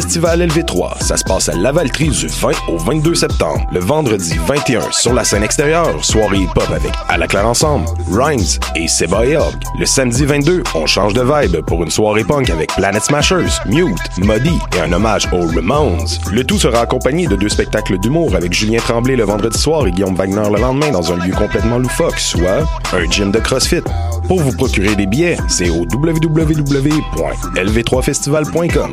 Festival LV3. Ça se passe à Lavaltrie du 20 au 22 septembre. Le vendredi 21, sur la scène extérieure, soirée hip-hop avec À la Claire Ensemble, Rhymes et Seba et. Le samedi 22, on change de vibe pour une soirée punk avec Planet Smashers, Mute, Muddy et un hommage aux Ramones. Le tout sera accompagné de deux spectacles d'humour avec Julien Tremblay le vendredi soir et Guillaume Wagner le lendemain dans un lieu complètement loufoque, soit un gym de CrossFit. Pour vous procurer des billets, c'est au www.lv3festival.com.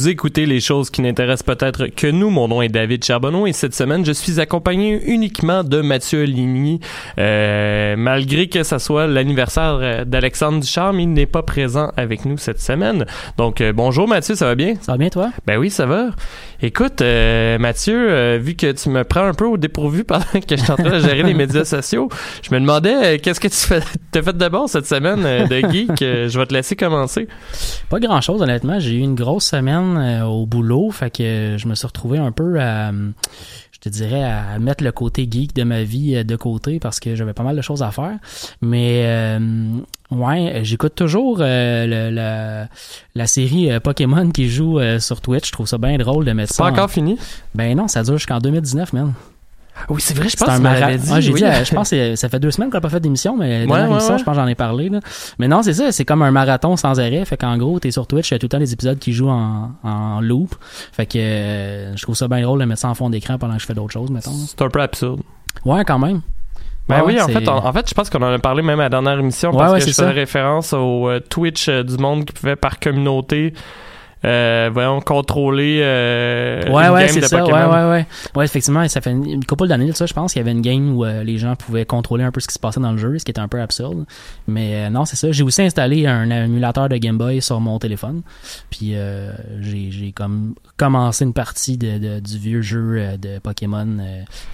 Vous écoutez les choses qui n'intéressent peut-être que nous. Mon nom est David Charbonneau et cette semaine, je suis accompagné uniquement de Mathieu Ligny. Euh, malgré que ça soit l'anniversaire euh, d'Alexandre Ducharme, il n'est pas présent avec nous cette semaine. Donc, euh, bonjour Mathieu, ça va bien? Ça va bien, toi? Ben oui, ça va. Écoute, euh, Mathieu, euh, vu que tu me prends un peu au dépourvu pendant que je suis en train de gérer les médias sociaux, je me demandais euh, qu'est-ce que tu fais, t'as fait d'abord cette semaine euh, de geek? Euh, je vais te laisser commencer. Pas grand chose, honnêtement. J'ai eu une grosse semaine au boulot, fait que je me suis retrouvé un peu à, je te dirais, à mettre le côté geek de ma vie euh, de côté parce que j'avais pas mal de choses à faire. Mais, euh, ouais, j'écoute toujours euh, le- la, la série euh, Pokémon qui joue euh, sur Twitch. Je trouve ça bien drôle de mettre C'est ça. pas en- encore fini? Ben non, ça dure jusqu'en 2019, man. Oui, c'est vrai, je pense que m'avais dit. Ouais, j'ai oui. dit, euh, je pense que ça fait deux semaines qu'on n'a pas fait d'émission, mais la dernière ouais, émission, ouais. je pense que j'en ai parlé. Là. Mais non, c'est ça, c'est comme un marathon sans arrêt. Fait qu'en gros, t'es sur Twitch, il y a tout le temps des épisodes qui jouent en, en loop. Fait que euh, je trouve ça bien drôle de mettre ça en fond d'écran pendant que je fais d'autres choses, mettons. C'est un peu absurde. Ouais, quand même. Ben Ouais, oui, en fait, en, en fait, je pense qu'on en a parlé même à la dernière émission Ouais, parce ouais, que je c'est faisais référence au euh, Twitch euh, du monde qui pouvait par communauté, euh, voyons, contrôler euh, Ouais, une ouais, game c'est de ça. Ouais, Pokémon. ouais, ouais. Ouais, effectivement, ça fait une, une couple d'années de ça, je pense qu'il y avait une game où euh, les gens pouvaient contrôler un peu ce qui se passait dans le jeu, ce qui était un peu absurde. Mais euh, non, c'est ça. J'ai aussi installé un émulateur de Game Boy sur mon téléphone. Puis euh, j'ai j'ai comme commencé une partie de, de- du vieux jeu de Pokémon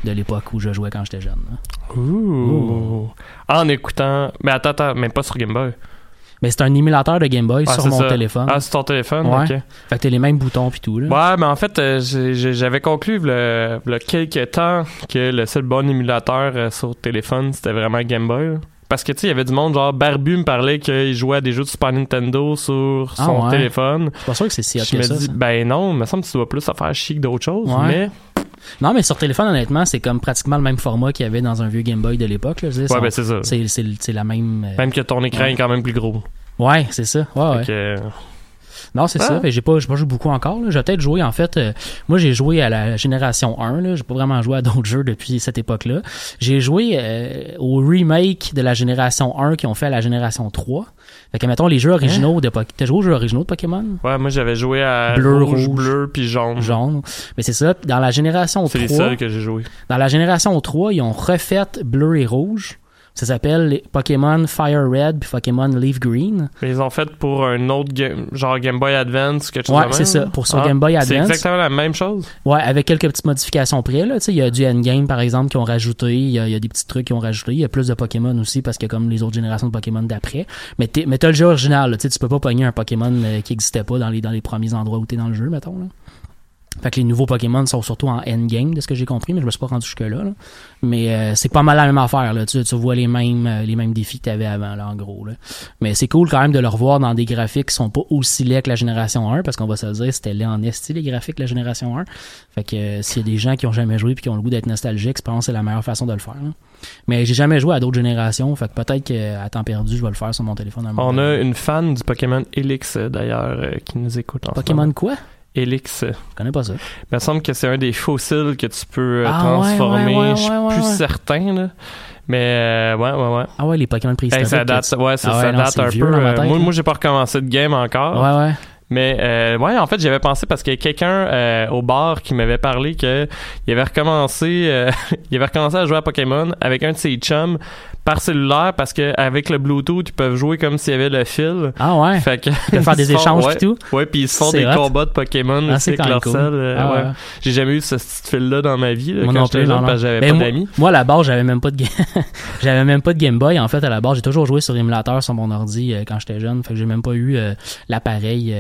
de l'époque où je jouais quand j'étais jeune. Ouh. En écoutant. Mais attends, attends, même pas sur Game Boy. Mais c'est un émulateur de Game Boy Ah, sur mon ça. téléphone. Ah, sur ton téléphone, Ouais. ok. Fait que t'as les mêmes boutons puis tout. Là. Ouais, mais en fait, euh, j'avais conclu le, le quelques temps que le seul bon émulateur euh, sur téléphone, c'était vraiment Game Boy. là. Parce que tu sais, il y avait du monde, genre Barbu me parlait qu'il jouait à des jeux de Super Nintendo sur Ah, son ouais. téléphone. Je suis pas sûr que c'est si Je me dis, ben non, il me semble que tu dois plus faire chic d'autres choses, Ouais. mais. Non, mais sur téléphone, honnêtement, c'est comme pratiquement le même format qu'il y avait dans un vieux Game Boy de l'époque. là. Je veux dire, Ouais, son- ben c'est ça. c'est la même. euh, Même que ton écran est quand même plus gros. Ouais, c'est ça. Ouais, ouais. Fait que, Non, c'est Ah. ça. J'ai pas, j'ai pas joué beaucoup encore. là. J'ai peut-être joué, en fait, euh, moi j'ai joué à la génération 1. Là. J'ai pas vraiment joué à d'autres jeux depuis cette époque-là. J'ai joué euh, au remake de la génération 1 qui ont fait à la génération 3. Fait que, mettons, les jeux originaux de Pokémon. T'as joué aux jeux originaux de Pokémon? ouais, moi j'avais joué à Bleu, rouge, rouge, bleu, puis jaune. Jaune. Mais c'est ça. Dans la génération C'est les 3, seuls que j'ai joué. dans la génération 3, ils ont refait bleu et rouge Ça s'appelle les Pokémon Fire Red puis Pokémon Leaf Green. Mais ils ont fait pour un autre game, genre Game Boy Advance, quelque chose Ouais, c'est ça, pour sur Ah, Game Boy C'est Advance. exactement la même chose? Ouais, avec quelques petites modifications près. Là. Tu sais, Il y a du endgame, par exemple, qui ont rajouté. Il y, a, il y a des petits trucs qui ont rajouté. Il y a plus de Pokémon aussi, parce que comme les autres générations de Pokémon d'après. Mais t'es- mais t'as le jeu original. Là. Tu sais, tu peux pas pogner un Pokémon euh, qui existait pas dans les, dans les premiers endroits où t'es dans le jeu, mettons. Là. Fait que les nouveaux Pokémon sont surtout en endgame, de ce que j'ai compris, mais je me suis pas rendu jusque-là. là. Mais euh, c'est pas mal la même affaire. Là. Tu, tu vois les mêmes, euh, les mêmes défis que t'avais avant, là, en gros. Là. Mais c'est cool quand même de le revoir dans des graphiques qui sont pas aussi laids que la génération 1, parce qu'on va se le dire, c'était laid en esti, les graphiques de la génération 1. Fait que euh, s'il y a des gens qui ont jamais joué puis qui ont le goût d'être nostalgiques, je pense que c'est la meilleure façon de le faire. là. Mais j'ai jamais joué à d'autres générations, fait que peut-être qu'à temps perdu, je vais le faire sur mon téléphone. à On a une fan du Pokémon Elix, d'ailleurs, euh, qui nous écoute en Pokémon quoi? Elix. euh, Je connais pas ça. Il me semble que c'est un des fossiles que tu peux euh, Ah, transformer. ouais, ouais, ouais, je suis plus certain, là. Mais, euh, ouais, ouais, ouais. Ah ouais, les Pokémon Hey, préhistoriques. ça date, ouais, ça, Ah ça non, date un peu. euh, tête, moi, moi j'ai pas recommencé de game encore. Ouais, ouais. Mais euh, ouais, en fait, j'avais pensé parce qu'il y a quelqu'un euh, au bar qui m'avait parlé que il avait recommencé, euh, il avait recommencé à jouer à Pokémon avec un de ses chums par cellulaire parce que avec le Bluetooth, ils peuvent jouer comme s'il y avait le fil. Ah ouais? Fait que De faire des ils échanges ouais, et tout? Ouais, puis ils se font des hot. combats de Pokémon Ah, aussi avec leur cool. euh, Ah ouais. ouais. J'ai jamais eu ce petit fil là dans ma vie là, Moi quand j'étais jeune parce que j'avais Ben, pas moi- d'amis. Moi, à la base, j'avais même pas de j'avais même pas de Game Boy. En fait, à la base, j'ai toujours joué sur émulateur sur mon ordi euh, quand j'étais jeune. Fait que j'ai même pas eu euh, l'appareil.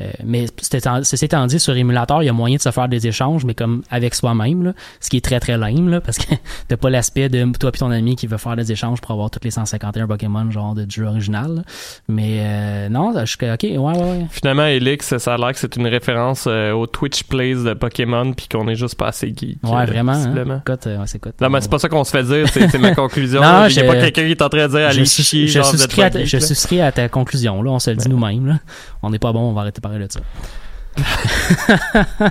Euh, mais ceci étant dit, sur émulateur, il y a moyen de se faire des échanges, mais comme avec soi-même, là, ce qui est très très lame, là, parce que t'as pas l'aspect de toi et ton ami qui veut faire des échanges pour avoir tous les 151 Pokémon genre de jeu original. là. Mais euh, non, je suis ok, ouais, ouais, ouais. Finalement, Elix, ça a l'air que c'est une référence euh, au Twitch Plays de Pokémon puis qu'on est juste pas assez geek. Ouais, euh, vraiment. Hein? Écoute, euh, ouais, c'est Non, mais c'est pas ça qu'on se fait dire, c'est ma conclusion. Non, Il y a je- pas quelqu'un qui est en train de dire allez chier, je genre, souscris à geek, je souscris à ta conclusion, là. On se le dit nous-mêmes. On n'est pas bon, on va arrêter parler de ça.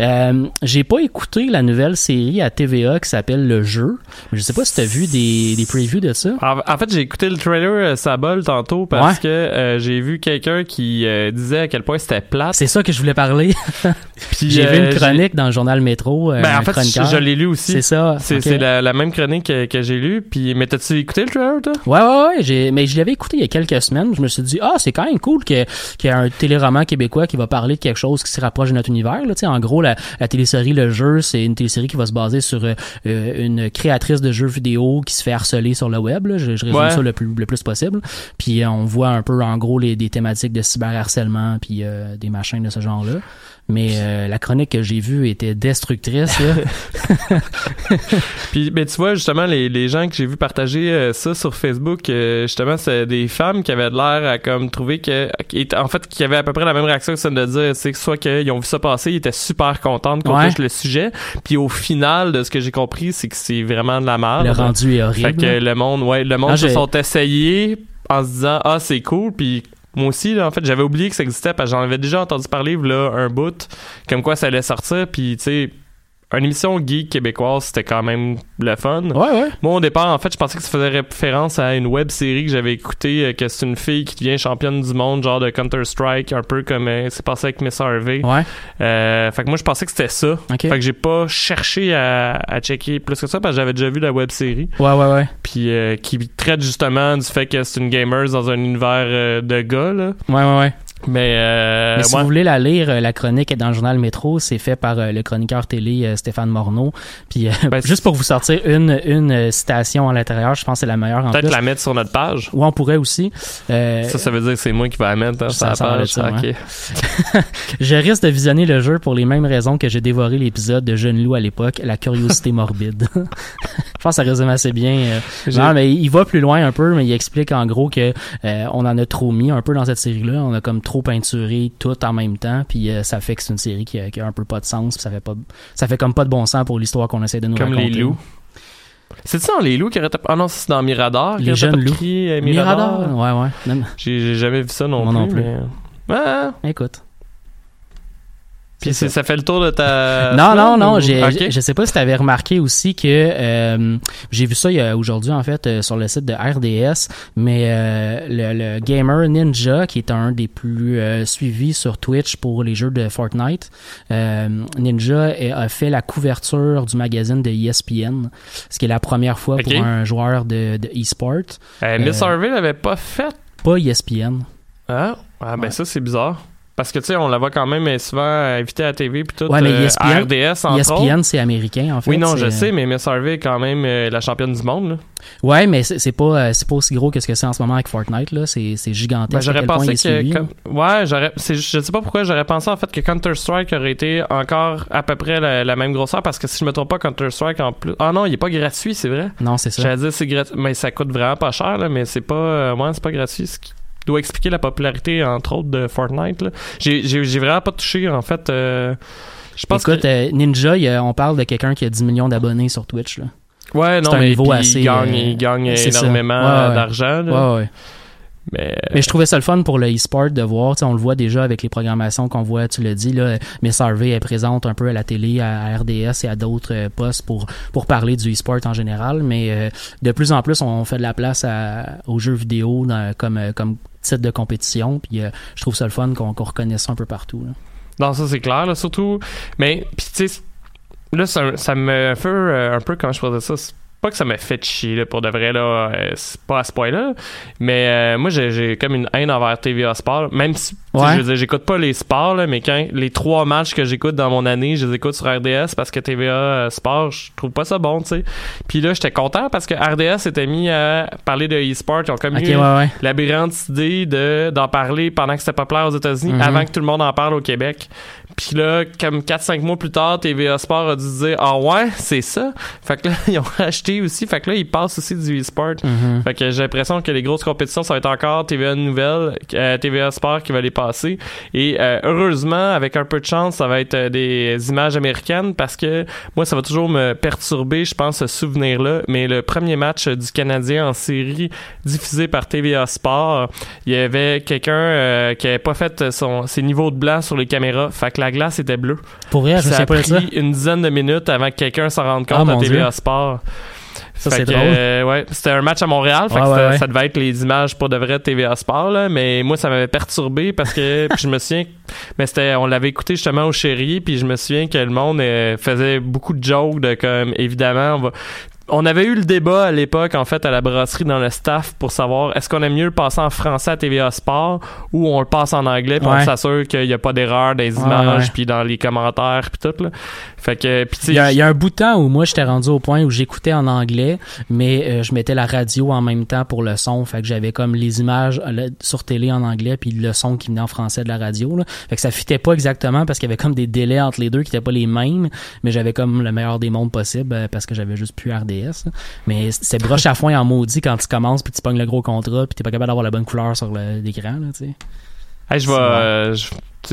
Euh, j'ai pas écouté la nouvelle série à TVA qui s'appelle Le Jeu. Je sais pas si t'as vu des, des previews de ça. En, en fait, j'ai écouté le trailer euh, Sabol tantôt parce que euh, j'ai vu quelqu'un qui euh, disait à quel point c'était plate. C'est ça que je voulais parler. Puis, j'ai vu euh, une chronique dans le journal Métro. euh, Ben, en fait, je, l'ai lu aussi. C'est ça. C'est la, la même chronique que, que j'ai lu. Puis, mais t'as-tu écouté le trailer, toi? Ouais, ouais, ouais. Mais je l'avais écouté il y a quelques semaines. Je me suis dit, ah, c'est quand même cool qu'il y a un téléroman québécois qui va parler de quelque chose qui se rapproche de notre univers. Là. En gros, la, la télésérie Le Jeu, c'est une télésérie qui va se baser sur euh, euh, une créatrice de jeux vidéo qui se fait harceler sur le web. Là. Je, je résume Ouais. ça le plus, le plus possible. Puis euh, on voit un peu, en gros, les, des thématiques de cyberharcèlement puis euh, des machins de ce genre-là. Mais euh, la chronique que j'ai vue était destructrice. là. Puis, ben, tu vois, justement, les, les gens que j'ai vu partager euh, ça sur Facebook, euh, justement, c'est des femmes qui avaient l'air à comme trouver que, qui en fait, qui avaient à peu près la même réaction que celle de dire, c'est que soit qu'ils ont vu ça passer, ils étaient super contentes qu'on Ouais. touche le sujet. Puis au final, de ce que j'ai compris, c'est que c'est vraiment de la merde. le rendu est horrible. Fait que le monde, ouais, le monde Ah, se sont essayés en se disant, ah, c'est cool, puis moi aussi, là, en fait, j'avais oublié que ça existait parce que j'en avais déjà entendu parler, là, un bout, comme quoi ça allait sortir, puis tu sais, une émission geek québécoise, c'était quand même le fun. Ouais, ouais. Moi, au départ, en fait, je pensais que ça faisait référence à une web série que j'avais écoutée, euh, que c'est une fille qui devient championne du monde, genre de Counter-Strike, un peu comme euh, c'est passé avec Miss Harvey. Ouais. Euh, fait que moi, je pensais que c'était ça. Fait que j'ai pas cherché à, à checker plus que ça parce que j'avais déjà vu la web série. Ouais, ouais, ouais. Puis euh, qui traite justement du fait que c'est une gamer dans un univers de gars, là. Ouais, ouais, ouais. Mais, euh, Mais si ouais. vous voulez la lire, euh, la chronique est dans le journal Métro. C'est fait par euh, le chroniqueur télé euh, Stéphane Morneau. Puis Ben, juste pour vous sortir une, une citation à l'intérieur, je pense que c'est la meilleure peut-être la mettre sur notre page. Ou on pourrait aussi. Euh, Ça, ça veut dire que c'est moi qui vais la mettre hein, sur la page. ça, Ok. je risque de visionner le jeu pour les mêmes raisons que j'ai dévoré l'épisode de Jeune Loup à l'époque, la curiosité morbide. je pense que ça résume assez bien. Non, mais il va plus loin un peu, mais il explique en gros que euh, on en a trop mis un peu dans cette série-là. On a comme trop peinturé tout en même temps, puis euh, ça fait que c'est une série qui a, qui a un peu pas de sens, puis ça fait pas, ça fait comme pas de bon sens pour l'histoire qu'on essaie de nous Comme raconter. les loups. C'est ça dans les loups qui aurait Ah non, c'est dans Mirador. Les jeunes pas loups. crié, euh, Mirador, Mirador. ouais, ouais. J'ai jamais vu ça non Moi plus. non plus. mais- Ah, écoute. Puis ça fait le tour de ta. non, non, non. ou- J'ai, Ok. Je sais pas si tu avais remarqué aussi que euh, j'ai vu ça aujourd'hui en fait euh, sur le site de RDS, mais euh, le, le gamer Ninja, qui est un des plus euh, suivis sur Twitch pour les jeux de Fortnite, euh, Ninja a fait la couverture du magazine de ESPN, ce qui est la première fois pour un joueur de, de e-sport. Euh, Miss Harvey l'avait pas fait? Pas ESPN. Ah, ah ben Ouais. ça, c'est bizarre. Parce que, tu sais, on la voit quand même souvent invitée à la TV puis tout. Ouais, mais euh, ESPN à RDS, entre autres. ESPN, c'est américain en fait. Oui, non, je c'est- sais, mais Miss Harvey est quand même euh, la championne du monde. Là. Ouais, mais c'est pas euh, c'est pas aussi gros que ce que c'est en ce moment avec Fortnite là. C'est gigantesque. Ben, j'aurais pensé que. comme- Ouais, j'aurais. Je sais pas pourquoi, j'aurais pensé en fait que Counter-Strike aurait été encore à peu près la, la même grosseur parce que si je me trompe pas, Counter-Strike en plus. Ah non, il est pas gratuit, c'est vrai. Non, c'est ça. J'allais dire c'est gratuit, mais ça coûte vraiment pas cher, là, mais c'est pas. euh, ouais, c'est pas gratuit. Ce qui doit expliquer la popularité, entre autres, de Fortnite. J'ai vraiment pas touché, en fait. euh, je pense Écoute, que. euh, Ninja, il on parle de quelqu'un qui a 10 millions d'abonnés sur Twitch là. Ouais, non, un mais niveau assez, il gagne, euh, il gagne énormément Ouais, ouais. d'argent. Ouais, ouais. Mais. Mais je trouvais ça le fun pour le e-sport de voir, on le voit déjà avec les programmations qu'on voit, tu le dis, là, Miss Harvey est présente un peu à la télé, à RDS et à d'autres postes pour, pour parler du e-sport en général, mais euh, de plus en plus, on fait de la place à- aux jeux vidéo dans- comme, comme titre de compétition, puis euh, je trouve ça le fun qu'on qu'on reconnaisse ça un peu partout. là. Non, ça c'est clair, là, surtout. Mais, puis tu sais, là, ça, ça me fait euh, un peu, comment je pourrais dire ça, pas que ça m'a fait chier, là, pour de vrai, là, euh, c'est pas à ce point-là, mais euh, moi, j'ai, comme une haine envers TVA Sport, même si, Ouais. je veux dire, j'écoute pas les sports, là, mais quand les trois matchs que j'écoute dans mon année, je les écoute sur RDS parce que TVA euh, Sport, je trouve pas ça bon, tu sais. Puis là, j'étais content parce que RDS s'était mis à parler de e-sport, ils ont comme Ok, eu ouais, ouais. la brillante idée de, d'en parler pendant que c'était populaire aux États-Unis, Mhm. avant que tout le monde en parle au Québec. Puis là, comme 4-5 mois plus tard, TVA Sport a dû se dire Ah ouais, c'est ça. Fait que là, ils ont acheté aussi. Fait que là, ils passent aussi du e-sport. Mhm. Fait que j'ai l'impression que les grosses compétitions, ça va être encore TVA Nouvelle, euh, TVA Sport qui va les passer. Et euh, heureusement, avec un peu de chance, ça va être euh, des images américaines parce que moi, ça va toujours me perturber, je pense, ce souvenir-là. Mais le premier match du Canadien en série diffusé par TVA Sport, il y avait quelqu'un qui avait pas fait son, ses niveaux de blanc sur les caméras. Fait que la glace était bleue. Pour vrai, je ça souviens a pas de ça. pris une dizaine de minutes avant que quelqu'un s'en rende Ah, compte à mon TVA Dieu. Sport. Ça, c'est drôle. euh, ouais, c'était un match à Montréal, fait Ouais, que ouais, c'était- ouais. ça devait être les images pour de vrai TVA Sport, là, mais moi ça m'avait perturbé parce que puis je me souviens, mais c'était, on l'avait écouté justement au Chéri, puis je me souviens que le monde euh, faisait beaucoup de jokes de comme évidemment on va on avait eu le débat à l'époque, en fait, à la brasserie dans le staff pour savoir est-ce qu'on aime mieux le passer en français à TVA Sport ou on le passe en anglais pour ouais. s'assurer qu'il n'y a pas d'erreur des images puis dans les commentaires puis tout. Là. Fait que, pis il, y a, un bout de temps où moi j'étais rendu au point où j'écoutais en anglais, mais euh, je mettais la radio en même temps pour le son. Fait que j'avais comme les images euh, sur télé en anglais puis le son qui venait en français de la radio. Là. Fait que ça fitait pas exactement parce qu'il y avait comme des délais entre les deux qui n'étaient pas les mêmes, mais j'avais comme le meilleur des mondes possible euh, parce que j'avais juste pu RD mais c'est broche à foin en maudit quand tu commences, puis tu pognes le gros contrat, puis t'es pas capable d'avoir la bonne couleur sur l'écran. Je vais. Euh,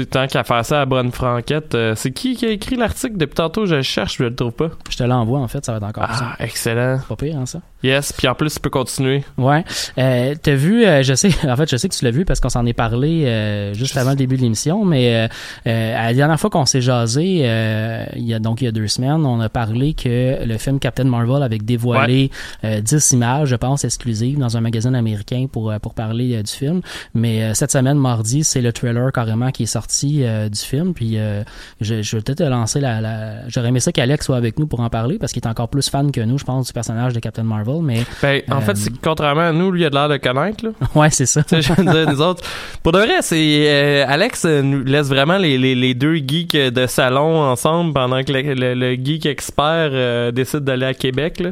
tant qu'à faire ça à Bonne Franquette, euh, c'est qui qui a écrit l'article depuis tantôt? Je cherche, je le trouve pas. Je te l'envoie en fait, ça va être encore. Ah, ça. excellent. Pas pire, hein, ça? Yes, puis en plus, tu peux continuer. Ouais. Euh, T'as vu, euh, je sais, en fait, je sais que tu l'as vu parce qu'on s'en est parlé euh, juste avant le début de l'émission, mais euh, euh, à la dernière fois qu'on s'est jasé, euh, il y a donc il y a deux semaines, on a parlé que le film Captain Marvel avait dévoilé euh, 10 images, je pense, exclusives dans un magazine américain pour pour parler du film. Mais euh, cette semaine, mardi, c'est le trailer carrément qui est sorti euh, du film. Puis euh, je, je vais peut-être te lancer la, la... j'aurais aimé ça qu'Alex soit avec nous pour en parler parce qu'il est encore plus fan que nous, je pense, du personnage de Captain Marvel. Mais Ben, en Euh, fait, c'est que contrairement à nous, lui, il a de l'air de connaître, là. ouais, c'est ça. Je veux dire, nous autres. Pour de vrai, c'est. euh, Alex euh, nous laisse vraiment les, les, les deux geeks de salon ensemble pendant que le, le- le geek expert euh, décide d'aller à Québec, là.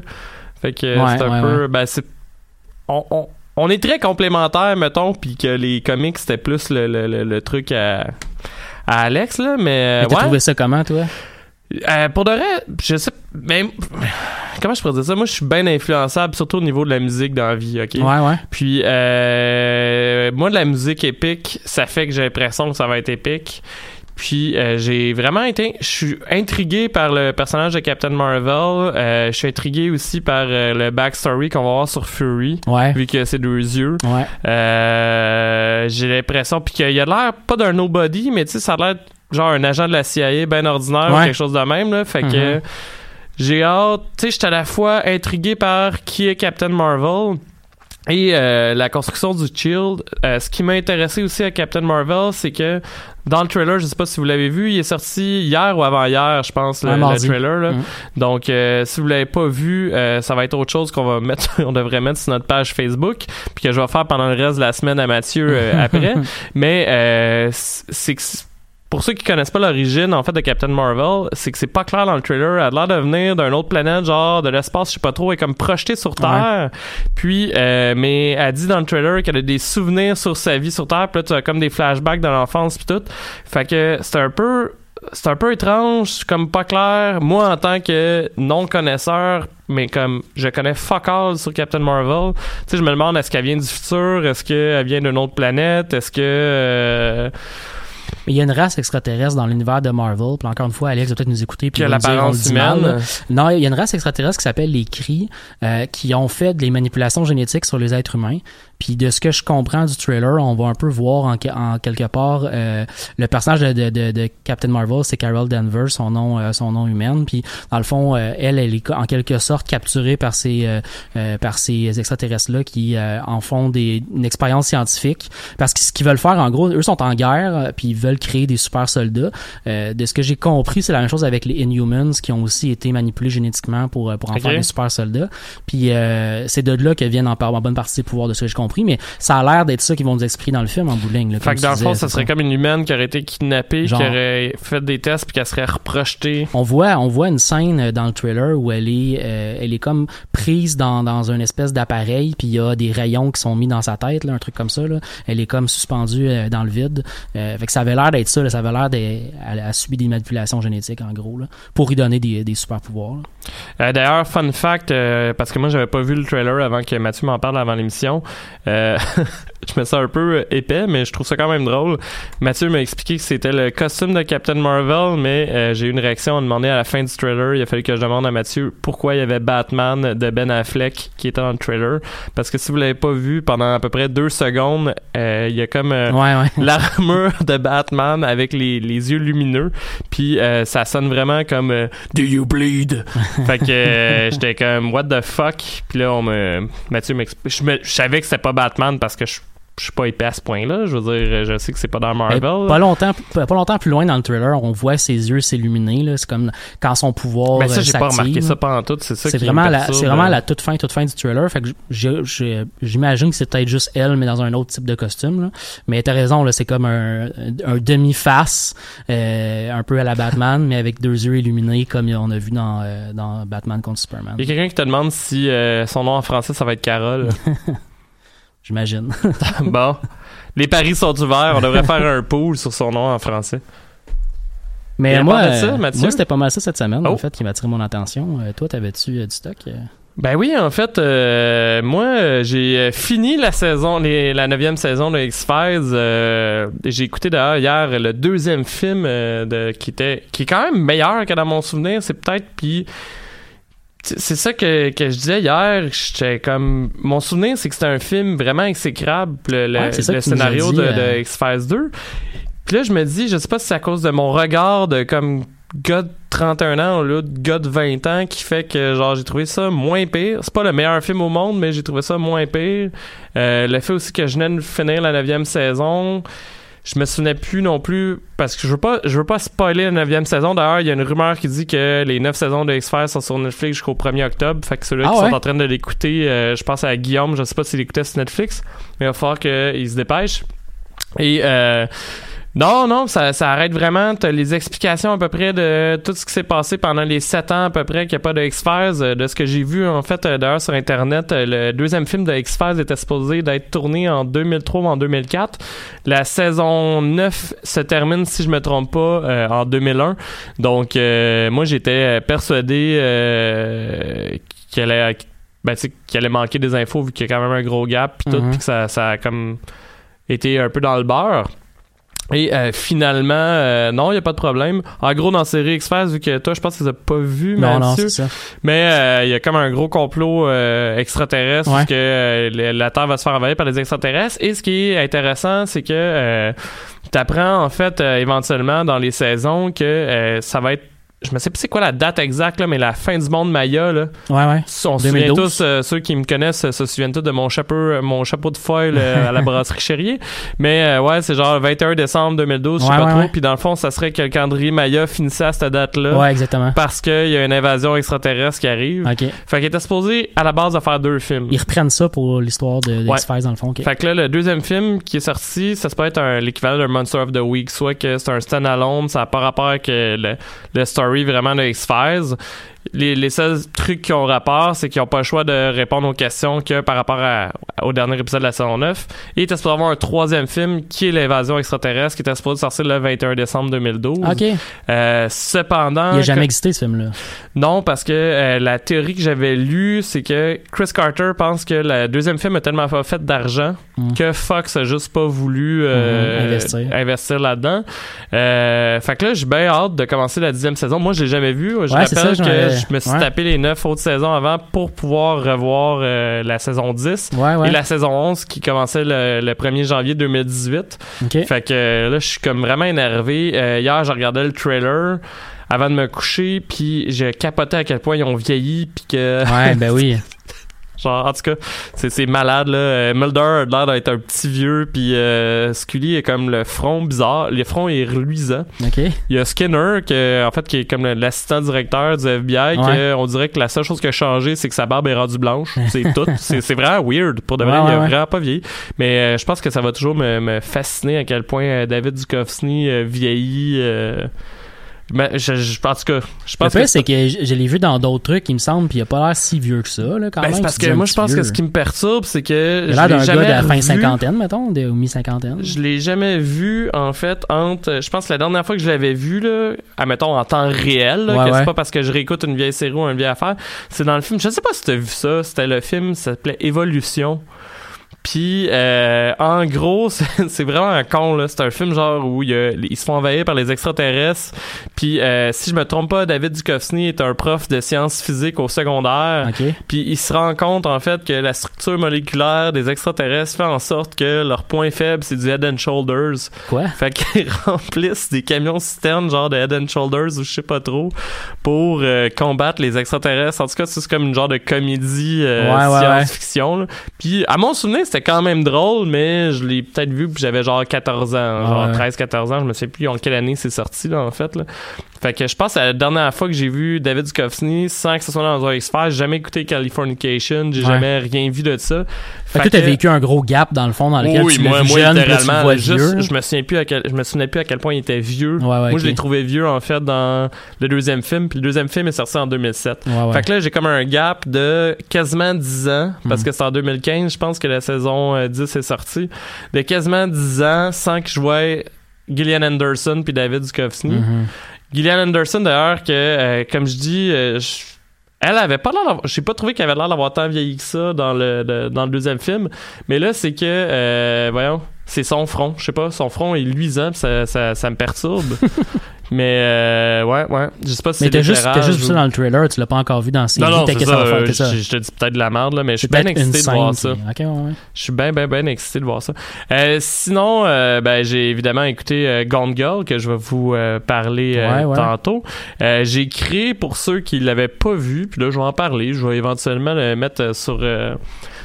Fait que euh, Ouais, c'est un ouais, peu. Ben, c'est. On, on, on est très complémentaires, mettons, puis que les comics, c'était plus le, le, le, le truc à. À Alex, là, mais. Mais T'as ouais. trouvé ça comment, toi? Euh, pour de vrai, je sais. Ben, comment je pourrais dire ça? Moi, je suis bien influençable, surtout au niveau de la musique dans la vie, ok? Ouais, ouais. Puis, euh, moi, de la musique épique, ça fait que j'ai l'impression que ça va être épique. Puis, euh, j'ai vraiment été. Je suis intrigué par le personnage de Captain Marvel. Euh, je suis intrigué aussi par euh, le backstory qu'on va voir sur Fury, Ouais. vu que c'est deux yeux. Ouais. Euh, j'ai l'impression. Puis qu'il a l'air pas d'un nobody, mais tu sais, ça a l'air genre un agent de la CIA bien ordinaire ou quelque chose de même, là. Fait que Mhm. j'ai hâte. Tu sais, j'étais à la fois intrigué par qui est Captain Marvel. Et euh, la construction du Shield, Euh, ce qui m'a intéressé aussi à Captain Marvel, c'est que dans le trailer, je sais pas si vous l'avez vu, il est sorti hier ou avant-hier, je pense, le, le trailer. Là. Mhm. Donc, euh, si vous l'avez pas vu, ça va être autre chose qu'on va mettre, on devrait mettre sur notre page Facebook, puis que je vais faire pendant le reste de la semaine à Mathieu après. Mais c'est que pour ceux qui connaissent pas l'origine en fait de Captain Marvel, c'est que c'est pas clair dans le trailer. Elle a l'air de venir d'une autre planète, genre de l'espace, je sais pas trop, elle est comme projetée sur Terre. Puis, euh, mais elle dit dans le trailer qu'elle a des souvenirs sur sa vie sur Terre. Puis là, tu as comme des flashbacks de l'enfance puis tout. Fait que c'est un peu c'est un peu étrange, comme pas clair. Moi, en tant que non-connaisseur, mais comme je connais fuck all sur Captain Marvel, tu sais, je me demande est-ce qu'elle vient du futur, est-ce qu'elle vient d'une autre planète, est-ce que... euh, Mais il y a une race extraterrestre dans l'univers de Marvel. Puis encore une fois, Alex va peut-être nous écouter. Puis l'apparence mal, humaine. Non, il y a une race extraterrestre qui s'appelle les Cris, euh, qui ont fait des manipulations génétiques sur les êtres humains. Puis de ce que je comprends du trailer, on va un peu voir en, que- en quelque part euh, le personnage de, de, de, de Captain Marvel, c'est Carol Danvers, son nom, euh, son nom humain. Puis dans le fond, euh, elle, elle est en quelque sorte capturée par ces, euh, euh, par ces extraterrestres là qui euh, en font des, une expérience scientifique. Parce que ce qu'ils veulent faire, en gros, eux sont en guerre, puis ils veulent créer des super soldats. Euh, de ce que j'ai compris, c'est la même chose avec les Inhumans qui ont aussi été manipulés génétiquement pour, euh, pour en faire des super soldats. Puis euh, c'est de là que viennent en, en bonne partie des pouvoirs de ce que j'ai compris, mais ça a l'air d'être ça qu'ils vont nous expliquer dans le film en bout de ligne. là, Fait que dans le fond, ça serait comme une humaine qui aurait été kidnappée, Genre. qui aurait fait des tests puis qu'elle serait reprojetée. On voit, on voit une scène dans le trailer où elle est, euh, elle est comme prise dans, dans une espèce d'appareil, puis il y a des rayons qui sont mis dans sa tête, là, un truc comme ça. Là. Elle est comme suspendue dans le vide. Fait que ça avait l'air d'être ça. Là, ça avait l'air d'elle elle a subi des manipulations génétiques en gros, là, pour lui donner des, des super pouvoirs. Euh, D'ailleurs, fun fact, euh, parce que moi j'avais pas vu le trailer avant que Mathieu m'en parle avant l'émission. Euh, je me sens un peu épais, mais je trouve ça quand même drôle. Mathieu m'a expliqué que c'était le costume de Captain Marvel, mais j'ai eu une réaction à demander à la fin du trailer. Il a fallu que je demande à Mathieu pourquoi il y avait Batman de Ben Affleck qui était dans le trailer. Parce que si vous l'avez pas vu pendant à peu près deux secondes, il y a comme Ouais, ouais. l'armure de Batman avec les, les yeux lumineux puis euh, ça sonne vraiment comme euh, Do you bleed? Fait que euh, j'étais comme what the fuck? Puis là on me Mathieu m'explique je, me- je savais que c'était pas Batman parce que je je suis pas épais à ce point-là. Je veux dire, je sais que c'est pas dans Marvel. pas longtemps, pas longtemps plus loin dans le trailer, on voit ses yeux s'illuminer. là. C'est comme quand son pouvoir. Mais ça, euh, j'ai pas remarqué ça pendant tout. C'est ça C'est vraiment, me la, c'est vraiment à la toute fin, toute fin du trailer. Fait que j'imagine que c'est peut-être juste elle, mais dans un autre type de costume. Là. Mais t'as raison, là, c'est comme un, un demi-face, euh, un peu à la Batman, mais avec deux yeux illuminés, comme on a vu dans, euh, dans Batman contre Superman. Il y a quelqu'un qui te demande si euh, son nom en français, ça va être Carole. J'imagine. bon. Les paris sont ouverts. On devrait faire un pool sur son nom en français. Mais moi, ça, euh, moi c'était pas mal ça cette semaine, Oh. en fait, qui m'a attiré mon attention. Euh, toi, t'avais-tu euh, du stock? Ben oui, en fait, euh, moi, j'ai fini la saison, les- la neuvième saison de X-Files. j'ai écouté d'ailleurs hier le deuxième film de, qui était, qui est quand même meilleur que dans mon souvenir. C'est peut-être puis c'est ça que, que je disais hier. J'étais comme mon souvenir, c'est que c'était un film vraiment exécrable. Le, le- Ouais, scénario dit, de, euh, de X-Files 2. Puis là, je me dis, je sais pas si c'est à cause de mon regard de comme gars de 31 ans lieu de gars de 20 ans qui fait que genre j'ai trouvé ça moins pire. C'est pas le meilleur film au monde, mais j'ai trouvé ça moins pire. Euh, le fait aussi que je venais de finir la neuvième saison. Je me souvenais plus non plus parce que je veux pas je veux pas spoiler la neuvième saison. D'ailleurs, il y a une rumeur qui dit que les neuf saisons de X-Files sont sur Netflix jusqu'au 1er octobre. Fait que ceux-là Ah qui ouais? sont en train de l'écouter, euh, je pense à Guillaume, je sais pas s'il écoutait sur Netflix, mais il va falloir qu'il se dépêche. Et euh, non, non, ça, ça arrête vraiment. T'as les explications à peu près de tout ce qui s'est passé pendant les sept ans à peu près qu'il n'y a pas de X-Files. Euh, De ce que j'ai vu, en fait, euh, d'ailleurs sur Internet, euh, le deuxième film de X-Files était supposé d'être tourné en 2003 ou en 2004. La saison 9 se termine, si je me trompe pas, euh, en 2001. Donc, euh, moi, j'étais persuadé euh, qu'il allait... Ben, allait manquer des infos vu qu'il y a quand même un gros gap puis tout, Mhm. puis que ça, ça a comme été un peu dans le beurre. Et euh, finalement, euh, non, il n'y a pas de problème. En gros, dans la série X-Files, vu que toi, je pense que tu pas vu, Non, non, Mathieu, c'est ça. mais euh, il y a comme un gros complot euh, extraterrestre Ouais. que euh, la Terre va se faire envahir par les extraterrestres. Et ce qui est intéressant, c'est que euh, tu apprends en fait euh, éventuellement dans les saisons que euh, ça va être je me sais plus c'est quoi la date exacte là, mais la fin du monde Maya là. Ouais, ouais. On se souvient 2012. tous, euh, ceux qui me connaissent euh, se souviennent tous de mon chapeau, euh, mon chapeau de foil à la brasserie Chérier. Mais ouais, c'est genre 21 décembre 2012, je sais Ouais, pas ouais, trop. Puis dans le fond, ça serait que le calendrier Maya finissait à cette date-là. Ouais, exactement. Parce qu'il y a une invasion extraterrestre qui arrive. OK. Fait qu'il était supposé à la base de faire deux films. Ils reprennent ça pour l'histoire de. X-Files, dans le fond. Fait que là, le deuxième film qui est sorti, ça se peut être l'équivalent d'un Monster of the Week, soit que c'est un stand-alone, ça n'a pas rapport avec le, le story vraiment de X-Files. Les, les seuls trucs qui ont rapport, c'est qu'ils n'ont pas le choix de répondre aux questions que par rapport à- au dernier épisode de la saison 9. Et il était supposé avoir un troisième film qui est l'invasion extraterrestre, qui était supposé sortir le 21 décembre 2012. OK. Il Euh, cependant... a jamais que- existé, ce film-là. non, parce que euh, la théorie que j'avais lue, c'est que Chris Carter pense que le deuxième film a tellement pas fait d'argent Mm. que Fox a juste pas voulu euh, Mhm, investir. investir là-dedans. Fait que là, j'ai bien hâte de commencer la dixième saison. Moi, je l'ai jamais vu. Je Ouais, rappelle ça, que je me suis ouais. tapé les neuf autres saisons avant pour pouvoir revoir euh, la saison 10 Ouais, ouais. et la saison 11 qui commençait le, le 1er janvier 2018. OK. Fait que euh, là, je suis comme vraiment énervé. Euh, hier, j'ai regardé le trailer avant de me coucher, puis j'ai capoté à quel point ils ont vieilli, puis que... Ouais, ben oui. Genre, en tout cas, c'est, malade, là. Euh, Mulder a l'air d'être un petit vieux, puis euh, Scully est comme le front bizarre. Le front est reluisant. OK. Il y a Skinner, que, en fait, qui est comme l'assistant directeur du FBI, Ouais. que on dirait que la seule chose qui a changé, c'est que sa barbe est rendue blanche. C'est tout. C'est, vraiment weird. Pour de vrai, Ouais, il a vraiment pas vieilli. Mais euh, je pense que ça va toujours me, me fasciner à quel point euh, David Duchovny euh, vieillit. Mais je, je, en tout cas, je Le pense fait, que c'est que je, je l'ai vu dans d'autres trucs, il me semble, puis il a pas l'air si vieux que ça, là, quand Ben, même. parce que moi, je pense que ce qui me perturbe, c'est que Il je a l'air l'ai d'un gars de la fin cinquantaine, mettons, de, ou mi-cinquantaine. Je l'ai jamais vu, en fait, entre. Je pense que la dernière fois que je l'avais vu, là, admettons, en temps réel, là, Ouais, que ouais. c'est pas parce que je réécoute une vieille série ou une vieille affaire, c'est dans le film. Je sais pas si t'as vu ça. C'était le film, ça s'appelait Évolution. Puis, euh, en gros, c'est vraiment un con, là. C'est un film genre où il y a- ils se font envahir par les extraterrestres. Puis, euh, si je me trompe pas, David Duchovny est un prof de sciences physiques au secondaire. OK. Puis il se rend compte en fait que la structure moléculaire des extraterrestres fait en sorte que leur point faible c'est du head and shoulders. Quoi? Fait qu'ils remplissent des camions citernes genre de head and shoulders ou je sais pas trop pour euh, combattre les extraterrestres. En tout cas, c'est comme une genre de comédie euh, Ouais, ouais, science-fiction. là. Puis à mon souvenir, c'était quand même drôle, mais je l'ai peut-être vu puis j'avais genre 14 ans, genre ouais. 13-14 ans, je me sais plus en quelle année c'est sorti là en fait là. Fait que je pense que la dernière fois que j'ai vu David Duchovny sans que ce soit dans un X-Files, j'ai jamais écouté Californication, j'ai Ouais. jamais rien vu de ça. Fait que t'as vécu un gros gap, dans le fond, dans lequel oui, tu moi, moi, jeune, là, tu littéralement, vois juste, vieux. je me souviens plus à quel, je me souvenais plus à quel point il était vieux. Ouais, moi, je l'ai trouvé vieux en fait dans le deuxième film, puis le deuxième film est sorti en 2007. Ouais, ouais. Fait que là, j'ai comme un gap de quasiment 10 ans, parce Mhm. que c'est en 2015, je pense que la saison euh, 10 est sortie, de quasiment 10 ans sans que je voie Gillian Anderson puis David Duchovny. Mhm. Gillian Anderson, d'ailleurs, que, euh, comme je dis, euh, je- elle avait pas l'air d'avoir- j'ai pas trouvé qu'elle avait l'air d'avoir tant vieilli que ça dans le, dans le deuxième film. Mais là, c'est que, euh, voyons, c'est son front. Je sais pas, son front est luisant, pis ça, ça, ça me perturbe. mais, euh, ouais, ouais. Je sais pas si Mais c'est t'as juste, t'as l'éclairage juste vu ça dans le trailer, tu l'as pas encore vu dans la série. Non, non, c'est ça. euh, je, je te dis peut-être de la merde, là, mais je suis bien excité de voir ça. ouais, ouais. Je suis bien, bien, bien excité de voir ça. Euh, sinon, euh, ben, j'ai évidemment écouté euh, Gone Girl, que je vais vous euh, parler euh, Ouais, tantôt. Euh, j'ai créé, pour ceux qui l'avaient pas vu, puis là, je vais en parler. Je vais éventuellement le mettre euh, sur...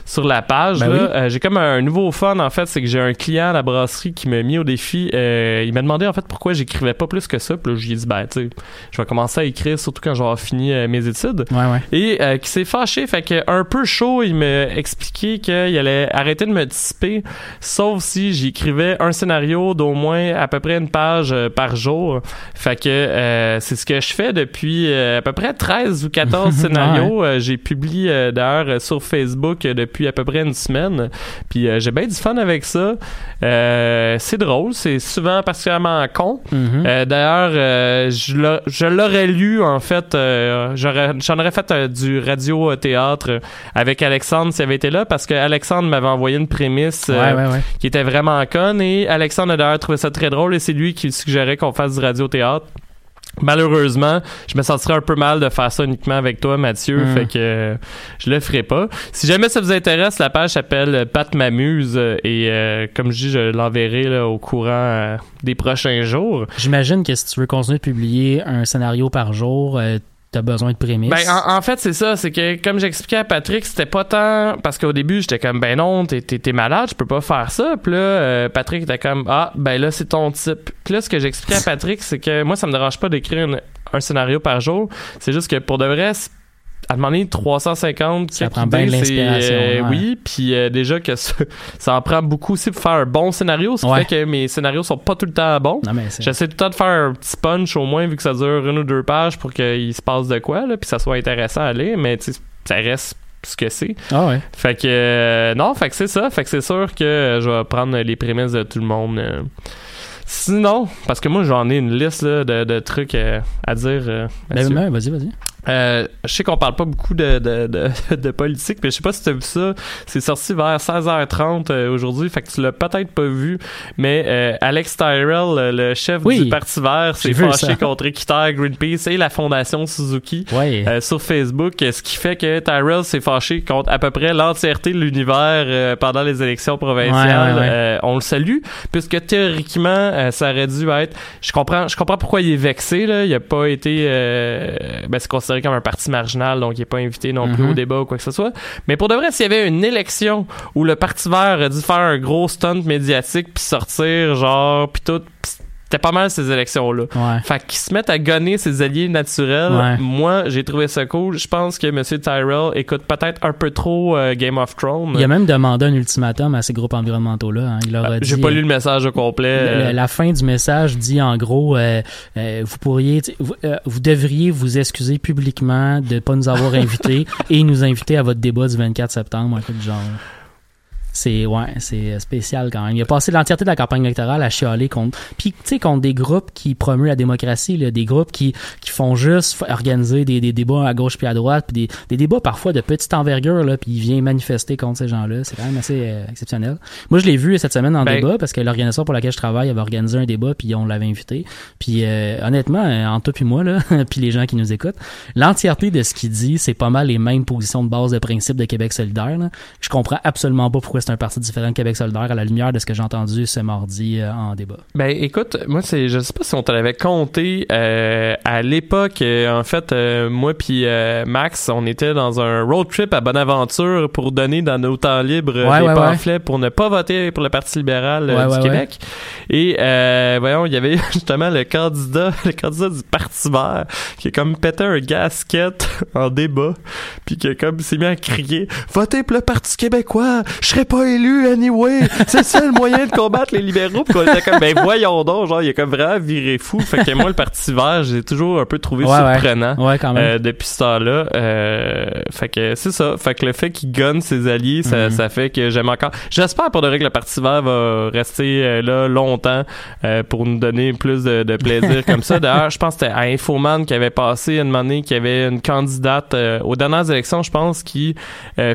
sur la page, Ben oui. Euh, j'ai comme un nouveau fun en fait, c'est que j'ai un client à la brasserie qui m'a mis au défi. Euh, il m'a demandé en fait pourquoi j'écrivais pas plus que ça. Puis là, je lui ai dit ben tu sais, je vais commencer à écrire surtout quand avoir fini euh, mes études Ouais, ouais. et qui s'est fâché fait que un peu chaud il m'a expliqué qu'il allait arrêter de me dissiper sauf si j'écrivais un scénario d'au moins à peu près une page par jour fait que c'est ce que je fais depuis à peu près 13 ou 14 scénarios j'ai publié d'ailleurs sur Facebook depuis depuis à peu près une semaine. Puis euh, j'ai bien du fun avec ça. Euh, c'est drôle, c'est souvent particulièrement con. Mhm. Euh, D'ailleurs, je l'a- je l'aurais lu, en fait, j'aurais- j'en aurais fait du radio-théâtre avec Alexandre s'il avait été là, parce que Alexandre m'avait envoyé une prémisse Ouais, ouais, ouais. qui était vraiment conne, et Alexandre a d'ailleurs trouvé ça très drôle, et c'est lui qui suggérait qu'on fasse du radio-théâtre. Malheureusement, je me sentirais un peu mal de faire ça uniquement avec toi, Mathieu, Mm. fait que euh, je le ferai pas. Si jamais ça vous intéresse, la page s'appelle Pat m'amuse euh, et euh, comme je dis, je l'enverrai au courant euh, des prochains jours. J'imagine que si tu veux continuer de publier un scénario par jour, euh, t'as besoin de prémices. Ben, en, en fait, c'est ça. C'est que, comme j'expliquais à Patrick, c'était pas tant. Parce qu'au début, j'étais comme, ben non, t'es, t'es, malade, je peux pas faire ça. Puis là, euh, Patrick était comme, ah, ben là, c'est ton type. Puis là, ce que j'expliquais à Patrick, c'est que moi, ça me dérange pas d'écrire un scénario par jour. C'est juste que pour de vrai, à demander 350 Ça prend bien idées, l'inspiration, euh, ouais. Oui, puis euh, déjà que ça, ça en prend beaucoup aussi pour faire un bon scénario, ce qui Ouais. fait que mes scénarios sont pas tout le temps bons. non, mais c'est. J'essaie tout le temps de faire un petit punch au moins, vu que ça dure une ou deux pages pour qu'il se passe de quoi, là, puis que ça soit intéressant à lire, mais ça reste ce que c'est. Ah ouais. Fait que, euh, non, fait que c'est ça. Fait que c'est sûr que je vais prendre les prémices de tout le monde. Sinon, parce que moi j'en ai une liste là, de, de trucs à dire. Ben, ben, vas-y, vas-y. Euh, je sais qu'on parle pas beaucoup de, de, de, de politique, mais je sais pas si tu as vu ça. C'est sorti vers 16h30 euh, aujourd'hui, fait que tu l'as peut-être pas vu. Mais euh, Alex Tyrell, le, le chef Oui. du Parti vert, s'est fâché ça. contre Équiterre, Greenpeace et la Fondation Suzuki. Ouais. euh, sur Facebook, euh, ce qui fait que Tyrell s'est fâché contre à peu près l'entièreté de l'univers euh, pendant les élections provinciales. Ouais. Euh, on le salue, puisque théoriquement, euh, ça aurait dû être. Je comprends, je comprends pourquoi il est vexé. Là, il a pas été. Euh, ben, c'est considéré comme un parti marginal, donc il est pas invité non plus Mhm. au débat ou quoi que ce soit. Mais pour de vrai, s'il y avait une élection où le Parti Vert a dû faire un gros stunt médiatique puis sortir genre puis tout, pis c'était pas mal ces élections là. Ouais. Fait qu'ils se mettent à gonner ses alliés naturels. Ouais. Moi, j'ai trouvé ça cool. Je pense que M. Tyrell écoute peut-être un peu trop euh, Game of Thrones. Il a même demandé un ultimatum à ces groupes environnementaux-là. hein. Il leur a Ah, dit. J'ai pas lu le message au complet. Le- euh, le- la fin du message dit en gros, euh, euh, vous pourriez, vous, euh, vous devriez vous excuser publiquement de pas nous avoir invités et nous inviter à votre débat du 24 septembre, un truc du genre. C'est ouais, c'est spécial quand même. Il a passé l'entièreté de la campagne électorale à chialer contre, puis tu sais contre des groupes qui promuent la démocratie, là, des groupes qui qui font juste organiser des, des débats à gauche puis à droite, puis des, des débats parfois de petite envergure là, puis il vient manifester contre ces gens-là. C'est quand même assez euh, exceptionnel. Moi, je l'ai vu cette semaine en Ben- débat parce que l'organisation pour laquelle je travaille avait organisé un débat puis on l'avait invité. Puis euh, honnêtement, euh, entre toi puis moi là, puis les gens qui nous écoutent, l'entièreté de ce qu'il dit, c'est pas mal les mêmes positions de base de principe de Québec solidaire. Là. Je comprends absolument pas pourquoi c'est un parti différent de Québec solidaire à la lumière de ce que j'ai entendu ce mardi euh, en débat. Ben écoute, moi c'est je sais pas si on te l'avait compté euh, à l'époque euh, en fait moi puis Max, on était dans un road trip à Bonaventure pour donner dans nos temps libres Ouais, des ouais, pamphlets pour ne pas voter pour le Parti libéral du Québec. Et voyons, il y avait justement le candidat le candidat du Parti vert qui a comme pété un gasket en débat puis qui a comme s'est mis à crier "Votez pour le Parti québécois, je serai pas élu anyway, c'est le seul moyen de combattre les libéraux." Puis on était comme ben voyons donc, genre il a comme vraiment viré fou. Fait que moi le Parti vert, j'ai toujours un peu trouvé Ouais, surprenant. Ouais, quand même. Euh, depuis ce temps-là. Euh, fait que c'est ça. Fait que le fait qu'il gonne ses alliés, ça, Mhm. ça fait que j'aime encore. J'espère pour de vrai que le Parti vert va rester euh, là longtemps pour nous donner plus de, de plaisir comme ça. D'ailleurs, je pense que c'était à Infoman qui avait passé une année qu'il y avait une candidate aux dernières élections, je pense, qui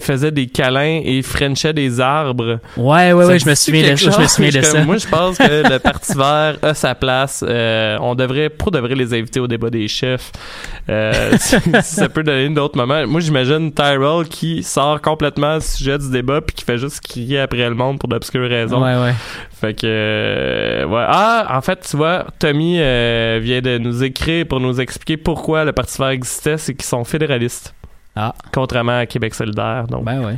faisait des câlins et frenchait des arbres. Ouais, ouais, Ça ouais, je me souviens de ça. Je me souviens de ça. Moi, je pense que le Parti vert a sa place. Euh, on devrait, pour de vrai, les inviter au débat des chefs. Euh, ça peut donner d'autres moments. Moi, j'imagine Tyrell qui sort complètement du sujet du débat puis qui fait juste crier après le monde pour d'obscures raisons. Ouais, ouais. Fait que, euh, ouais. Ah, en fait, tu vois, Tommy euh, vient de nous écrire pour nous expliquer pourquoi le Parti vert existait. C'est qu'ils sont fédéralistes. Ah. Contrairement à Québec solidaire. Donc, Ben ouais.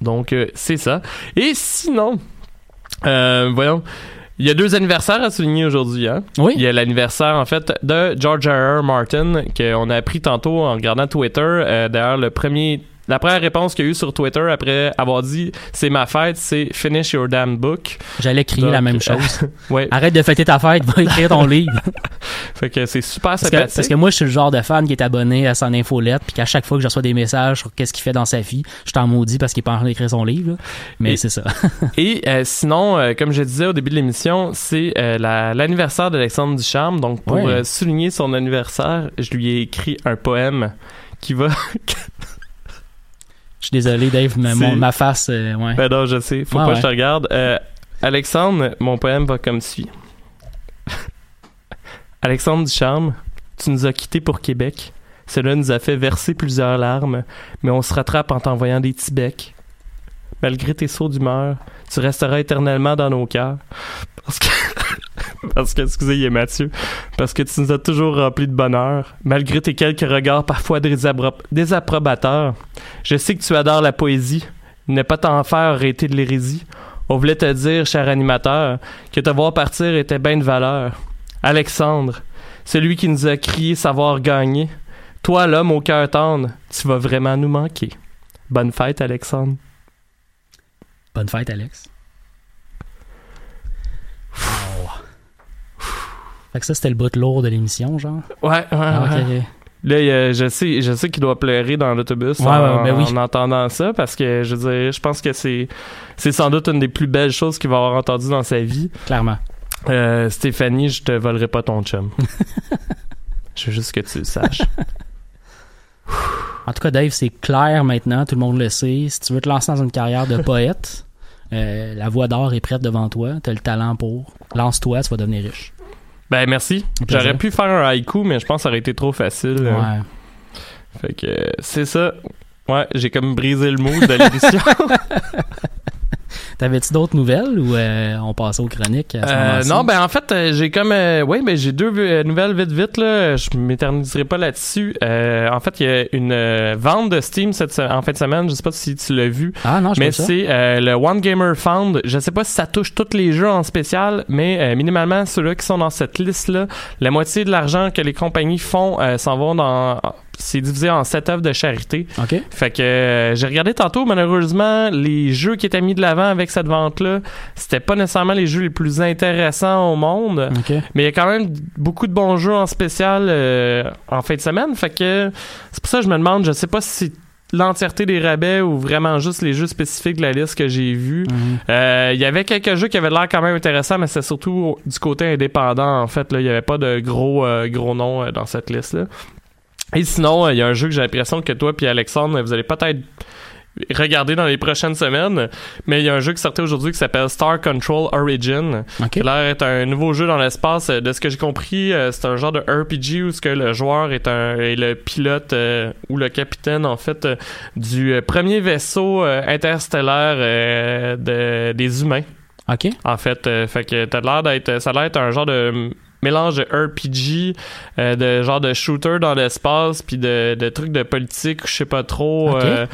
Donc, euh, c'est ça. Et sinon, euh, voyons, il y a deux anniversaires à souligner aujourd'hui. Hein? Oui. Il y a l'anniversaire, en fait, de George R. R. Martin, qu'on a appris tantôt en regardant Twitter. Euh, D'ailleurs, le premier la première réponse qu'il y a eu sur Twitter après avoir dit c'est ma fête, c'est finish your damn book. J'allais crier Donc, la même chose. Ouais. Arrête de fêter ta fête, va écrire ton livre. Fait que c'est super Parce que, sympathique. parce que moi, je suis le genre de fan qui est abonné à son infolette, puis qu'à chaque fois que je reçois des messages sur qu'est-ce qu'il fait dans sa vie, je t'en maudis parce qu'il est pas en train d'écrire son livre. là. Mais c'est ça. Et euh, sinon, euh, comme je disais au début de l'émission, c'est euh, la- l'anniversaire d'Alexandre Ducharme. Donc, pour Ouais. souligner son anniversaire, je lui ai écrit un poème qui va. Je suis désolé, Dave, mais mon- ma face, euh, ouais. ben non, je sais, faut Ouais, pas ouais. que je te regarde. Euh, Alexandre, mon poème va comme suit. Alexandre Ducharme, tu nous as quittés pour Québec. Cela nous a fait verser plusieurs larmes, mais on se rattrape en t'envoyant des petits becs. Malgré tes sauts d'humeur, tu resteras éternellement dans nos cœurs. Parce que, parce que, excusez, Mathieu. Parce que tu nous as toujours remplis de bonheur, malgré tes quelques regards parfois désappro- désapprobateurs. Je sais que tu adores la poésie. Ne pas t'en faire été de l'hérésie. On voulait te dire, cher animateur, que te voir partir était bien de valeur. Alexandre, celui qui nous a crié savoir gagner. Toi, l'homme au cœur tendre, tu vas vraiment nous manquer. Bonne fête, Alexandre. Bonne fête, Alex. Fait que ça, c'était le bout lourd de l'émission, genre. Ouais, ouais, Ah, ouais. Là, je sais, je sais qu'il doit pleurer dans l'autobus Ouais, en, ouais, ben oui. en entendant ça parce que je veux dire, je pense que c'est c'est sans doute une des plus belles choses qu'il va avoir entendues dans sa vie. Clairement. Euh, Stéphanie, je te volerai pas ton chum. je veux juste que tu le saches. En tout cas, Dave, c'est clair maintenant, tout le monde le sait. Si tu veux te lancer dans une carrière de poète, euh, la voix d'or est prête devant toi. T'as le talent pour. Lance-toi, tu vas devenir riche. Ben merci. J'aurais pu faire un haïku, mais je pense que ça aurait été trop facile. Ouais. Fait que c'est ça. Ouais, j'ai comme brisé le mood de l'émission. T'avais-tu d'autres nouvelles ou euh, on passait aux chroniques à ce Euh, non, ben en fait, euh, j'ai comme euh, ouais, ben j'ai deux nouvelles vite vite là. Je m'éterniserai pas là-dessus. Euh, en fait, il y a une vente de Steam cette en fin de semaine. Je sais pas si tu l'as vu, Ah non, je mais c'est euh, le One Gamer Fund. Je sais pas si ça touche tous les jeux en spécial, mais euh, minimalement ceux-là qui sont dans cette liste là, la moitié de l'argent que les compagnies font euh, s'en vont dans c'est divisé en sept œuvres de charité. OK. Fait que euh, j'ai regardé tantôt, malheureusement, les jeux qui étaient mis de l'avant avec cette vente-là, c'était pas nécessairement les jeux les plus intéressants au monde. Mais il y a quand même beaucoup de bons jeux en spécial euh, en fin de semaine. Fait que c'est pour ça que je me demande, je sais pas si l'entièreté des rabais ou vraiment juste les jeux spécifiques de la liste que j'ai vus. Mhm. Euh, Il y avait quelques jeux qui avaient l'air quand même intéressants, mais c'est surtout du côté indépendant. En fait, là, il y avait pas de gros euh, gros noms euh, dans cette liste-là. Et sinon, euh, il y a un jeu que j'ai l'impression que toi puis Alexandre, vous allez peut-être regarder dans les prochaines semaines, mais il y a un jeu qui sortait aujourd'hui qui s'appelle Star Control Origin. OK. qui a l'air d'être un nouveau jeu dans l'espace. Euh, De ce que j'ai compris, euh, c'est un genre de RPG où ce que le joueur est, un, est le pilote euh, ou le capitaine en fait euh, du premier vaisseau euh, interstellaire de, des humains. OK. En fait, fait que t'as l'air d'être, ça a l'air d'être un genre de mélange de RPG, euh, de genre de shooter dans l'espace, puis de, de trucs de politique, je sais pas trop. Euh,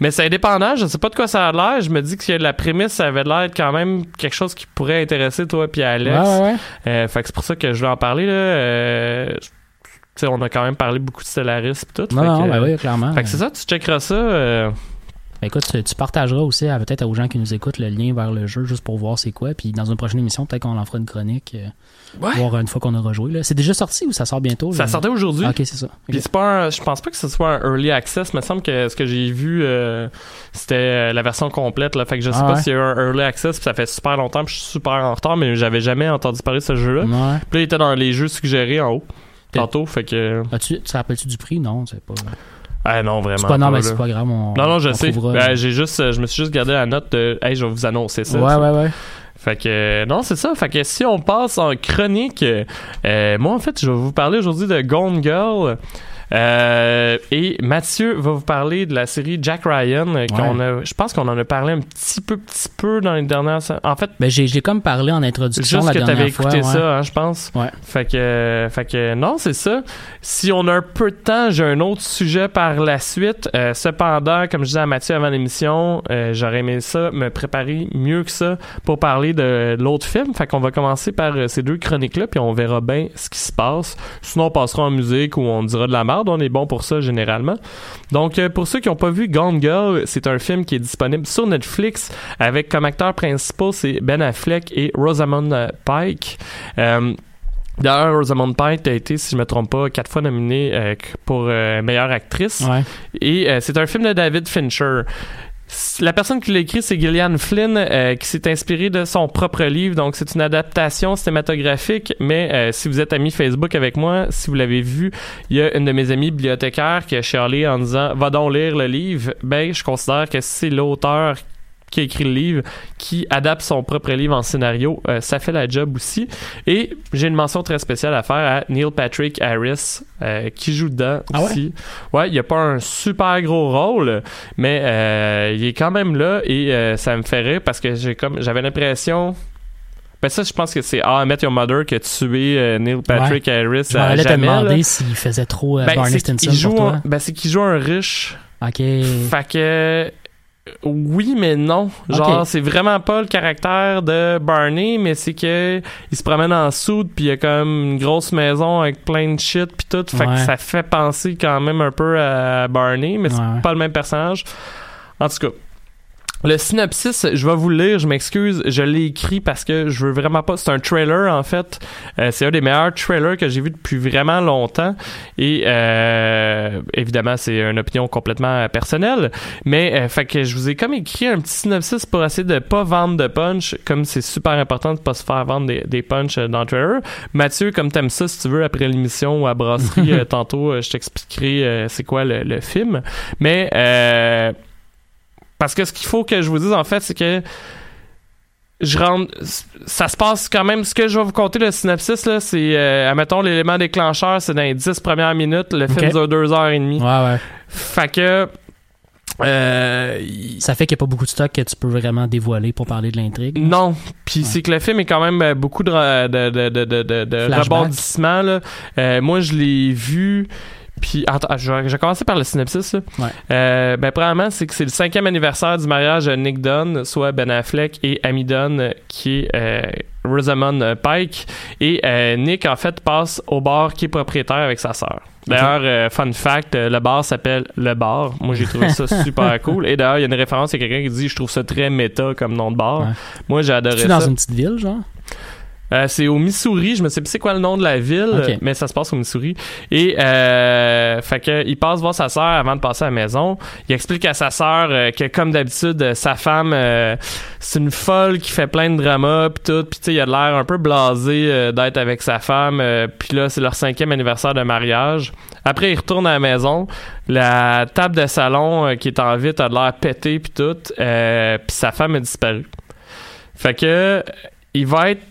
mais c'est indépendant, je sais pas de quoi ça a l'air. Je me dis que la prémisse, ça avait l'air quand même quelque chose qui pourrait intéresser toi puis Alex. Ouais, ouais, ouais. Euh, fait que c'est pour ça que je vais en parler là. Euh, tu sais, on a quand même parlé beaucoup de Stellaris pis tout. Non, fait non, que, ben oui, clairement. Fait que c'est ça, tu checkeras ça. Euh, Ben écoute, tu, tu partageras aussi à- peut-être aux gens qui nous écoutent le lien vers le jeu juste pour voir c'est quoi. Puis dans une prochaine émission, peut-être qu'on en fera une chronique. euh, Ouais. Voir une fois qu'on aura joué. là. C'est déjà sorti ou ça sort bientôt? Ça sortait aujourd'hui. Ah, ok, c'est ça. Puis c'est pas un- je pense pas que ce soit un early access, il me semble que ce que j'ai vu euh, c'était euh, la version complète là, fait que je sais Ah pas ouais? s'il y a eu un early access, puis ça fait super longtemps, puis je suis super en retard mais j'avais jamais entendu parler de ce jeu-là. Ouais. Puis là il était dans les jeux suggérés en haut tantôt, fait que As-tu, te rappelles-tu du prix? Non, c'est pas. Ah non vraiment. C'est pas, non, mais c'est pas grave. On, Non non, je sais. Ben, j'ai juste euh, je me suis juste gardé la note de hey, je vais vous annoncer ça. ouais, ouais, ouais. Fait que euh, non, c'est ça. Fait que si on passe en chronique, euh, moi en fait, je vais vous parler aujourd'hui de Gone Girl. Euh, et Mathieu va vous parler de la série Jack Ryan. euh, qu'on a, je pense qu'on en a parlé un petit peu, petit peu dans les dernières. En fait, Ben, j'ai, comme parlé en introduction juste la que t'avais fois. écouté ouais. ça, hein, je pense. Ouais. Fait que, euh, fait que non, c'est ça. Si on a un peu de temps, j'ai un autre sujet par la suite. Euh, cependant, comme je disais à Mathieu avant l'émission, j'aurais aimé ça, me préparer mieux que ça pour parler de l'autre film. Fait qu'on va commencer par ces deux chroniques-là, puis on verra bien ce qui se passe. Sinon, on passera en musique ou on dira de la merde. Marde, on est bon pour ça généralement. Donc, euh, pour ceux qui n'ont pas vu Gone Girl, c'est un film qui est disponible sur Netflix avec comme acteurs principaux, c'est Ben Affleck et Rosamund Pike. Euh, D'ailleurs, Rosamund Pike a été, si je me trompe pas, quatre fois nominée euh, pour euh, meilleure actrice. Ouais. Et euh, c'est un film de David Fincher. La personne qui l'a écrit, c'est Gillian Flynn, euh, qui s'est inspiré de son propre livre. Donc, c'est une adaptation cinématographique. Mais euh, si vous êtes ami Facebook avec moi, si vous l'avez vu, il y a une de mes amies bibliothécaires qui a chialé en disant Va donc lire le livre. Ben, je considère que c'est l'auteur qui a écrit le livre, qui adapte son propre livre en scénario, euh, ça fait la job aussi. Et j'ai une mention très spéciale à faire à Neil Patrick Harris, euh, qui joue dedans Ah ouais? aussi. Ouais, il a pas un super gros rôle, mais euh, il est quand même là et ça me fait rire parce que j'ai comme j'avais l'impression. Ben ça, je pense que c'est Ah, Met Your Mother qui a tué euh, Neil Patrick Harris Je m'en à allais te demander s'il faisait trop euh, Ben, Barney Stinson joue pour toi. un- ben, c'est qu'il joue un riche Ok. fait que oui mais non. Genre c'est vraiment pas le caractère de Barney, mais c'est que il se promène en soude puis il y a comme une grosse maison avec plein de shit puis tout. Fait que ça fait penser quand même un peu à Barney, mais c'est Ouais. pas le même personnage. En tout cas. Le synopsis, je vais vous le lire, je m'excuse, je l'ai écrit parce que je veux vraiment pas. C'est un trailer en fait. Euh, c'est un des meilleurs trailers que j'ai vu depuis vraiment longtemps. Et euh, évidemment, c'est une opinion complètement personnelle. Mais euh, fait que je vous ai comme écrit un petit synopsis pour essayer de pas vendre de punch, comme c'est super important de pas se faire vendre des, des punch euh, dans le trailer. Mathieu, comme t'aimes ça, si tu veux, après l'émission ou à brasserie, euh, tantôt, euh, je t'expliquerai c'est quoi le, le film. Mais euh, parce que ce qu'il faut que je vous dise en fait, c'est que je rentre ça se passe quand même ce que je vais vous conter le synopsis là c'est euh, admettons l'élément déclencheur c'est dans les 10 premières minutes le film Ok. dure deux heures et demie Ouais, ouais. fait que euh, Ça fait qu'il n'y a pas beaucoup de stock que tu peux vraiment dévoiler pour parler de l'intrigue? non puis c'est que le film est quand même euh, beaucoup de, de, de, de, de, rebondissements là. Euh, moi je l'ai vu puis attends je vais, commencer par le synopsis là. Ouais. Euh, ben premièrement c'est que c'est le cinquième anniversaire du mariage de Nick Dunn soit Ben Affleck et Amy Dunn qui est euh, Rosamund Pike et euh, Nick en fait passe au bar qui est propriétaire avec sa sœur. D'ailleurs, euh, fun fact, euh, le bar s'appelle Le Bar. Moi, j'ai trouvé ça super cool. Et d'ailleurs, il y a une référence, il y a quelqu'un qui dit Je trouve ça très méta comme nom de bar. Ouais. Moi, j'ai adoré Tu ça. dans une petite ville, genre? Euh, c'est au Missouri, je me sais plus c'est quoi le nom de la ville, mais ça se passe au Missouri. Et euh, fait que il passe voir sa sœur avant de passer à la maison. Il explique à sa sœur euh, que comme d'habitude, euh, sa femme c'est une folle qui fait plein de dramas puis tout, puis tu sais il a l'air un peu blasé d'être avec sa femme. puis là c'est leur cinquième anniversaire de mariage. Après il retourne à la maison, la table de salon qui est en vitre a l'air pété puis tout, puis sa femme a disparu. Fait que il va être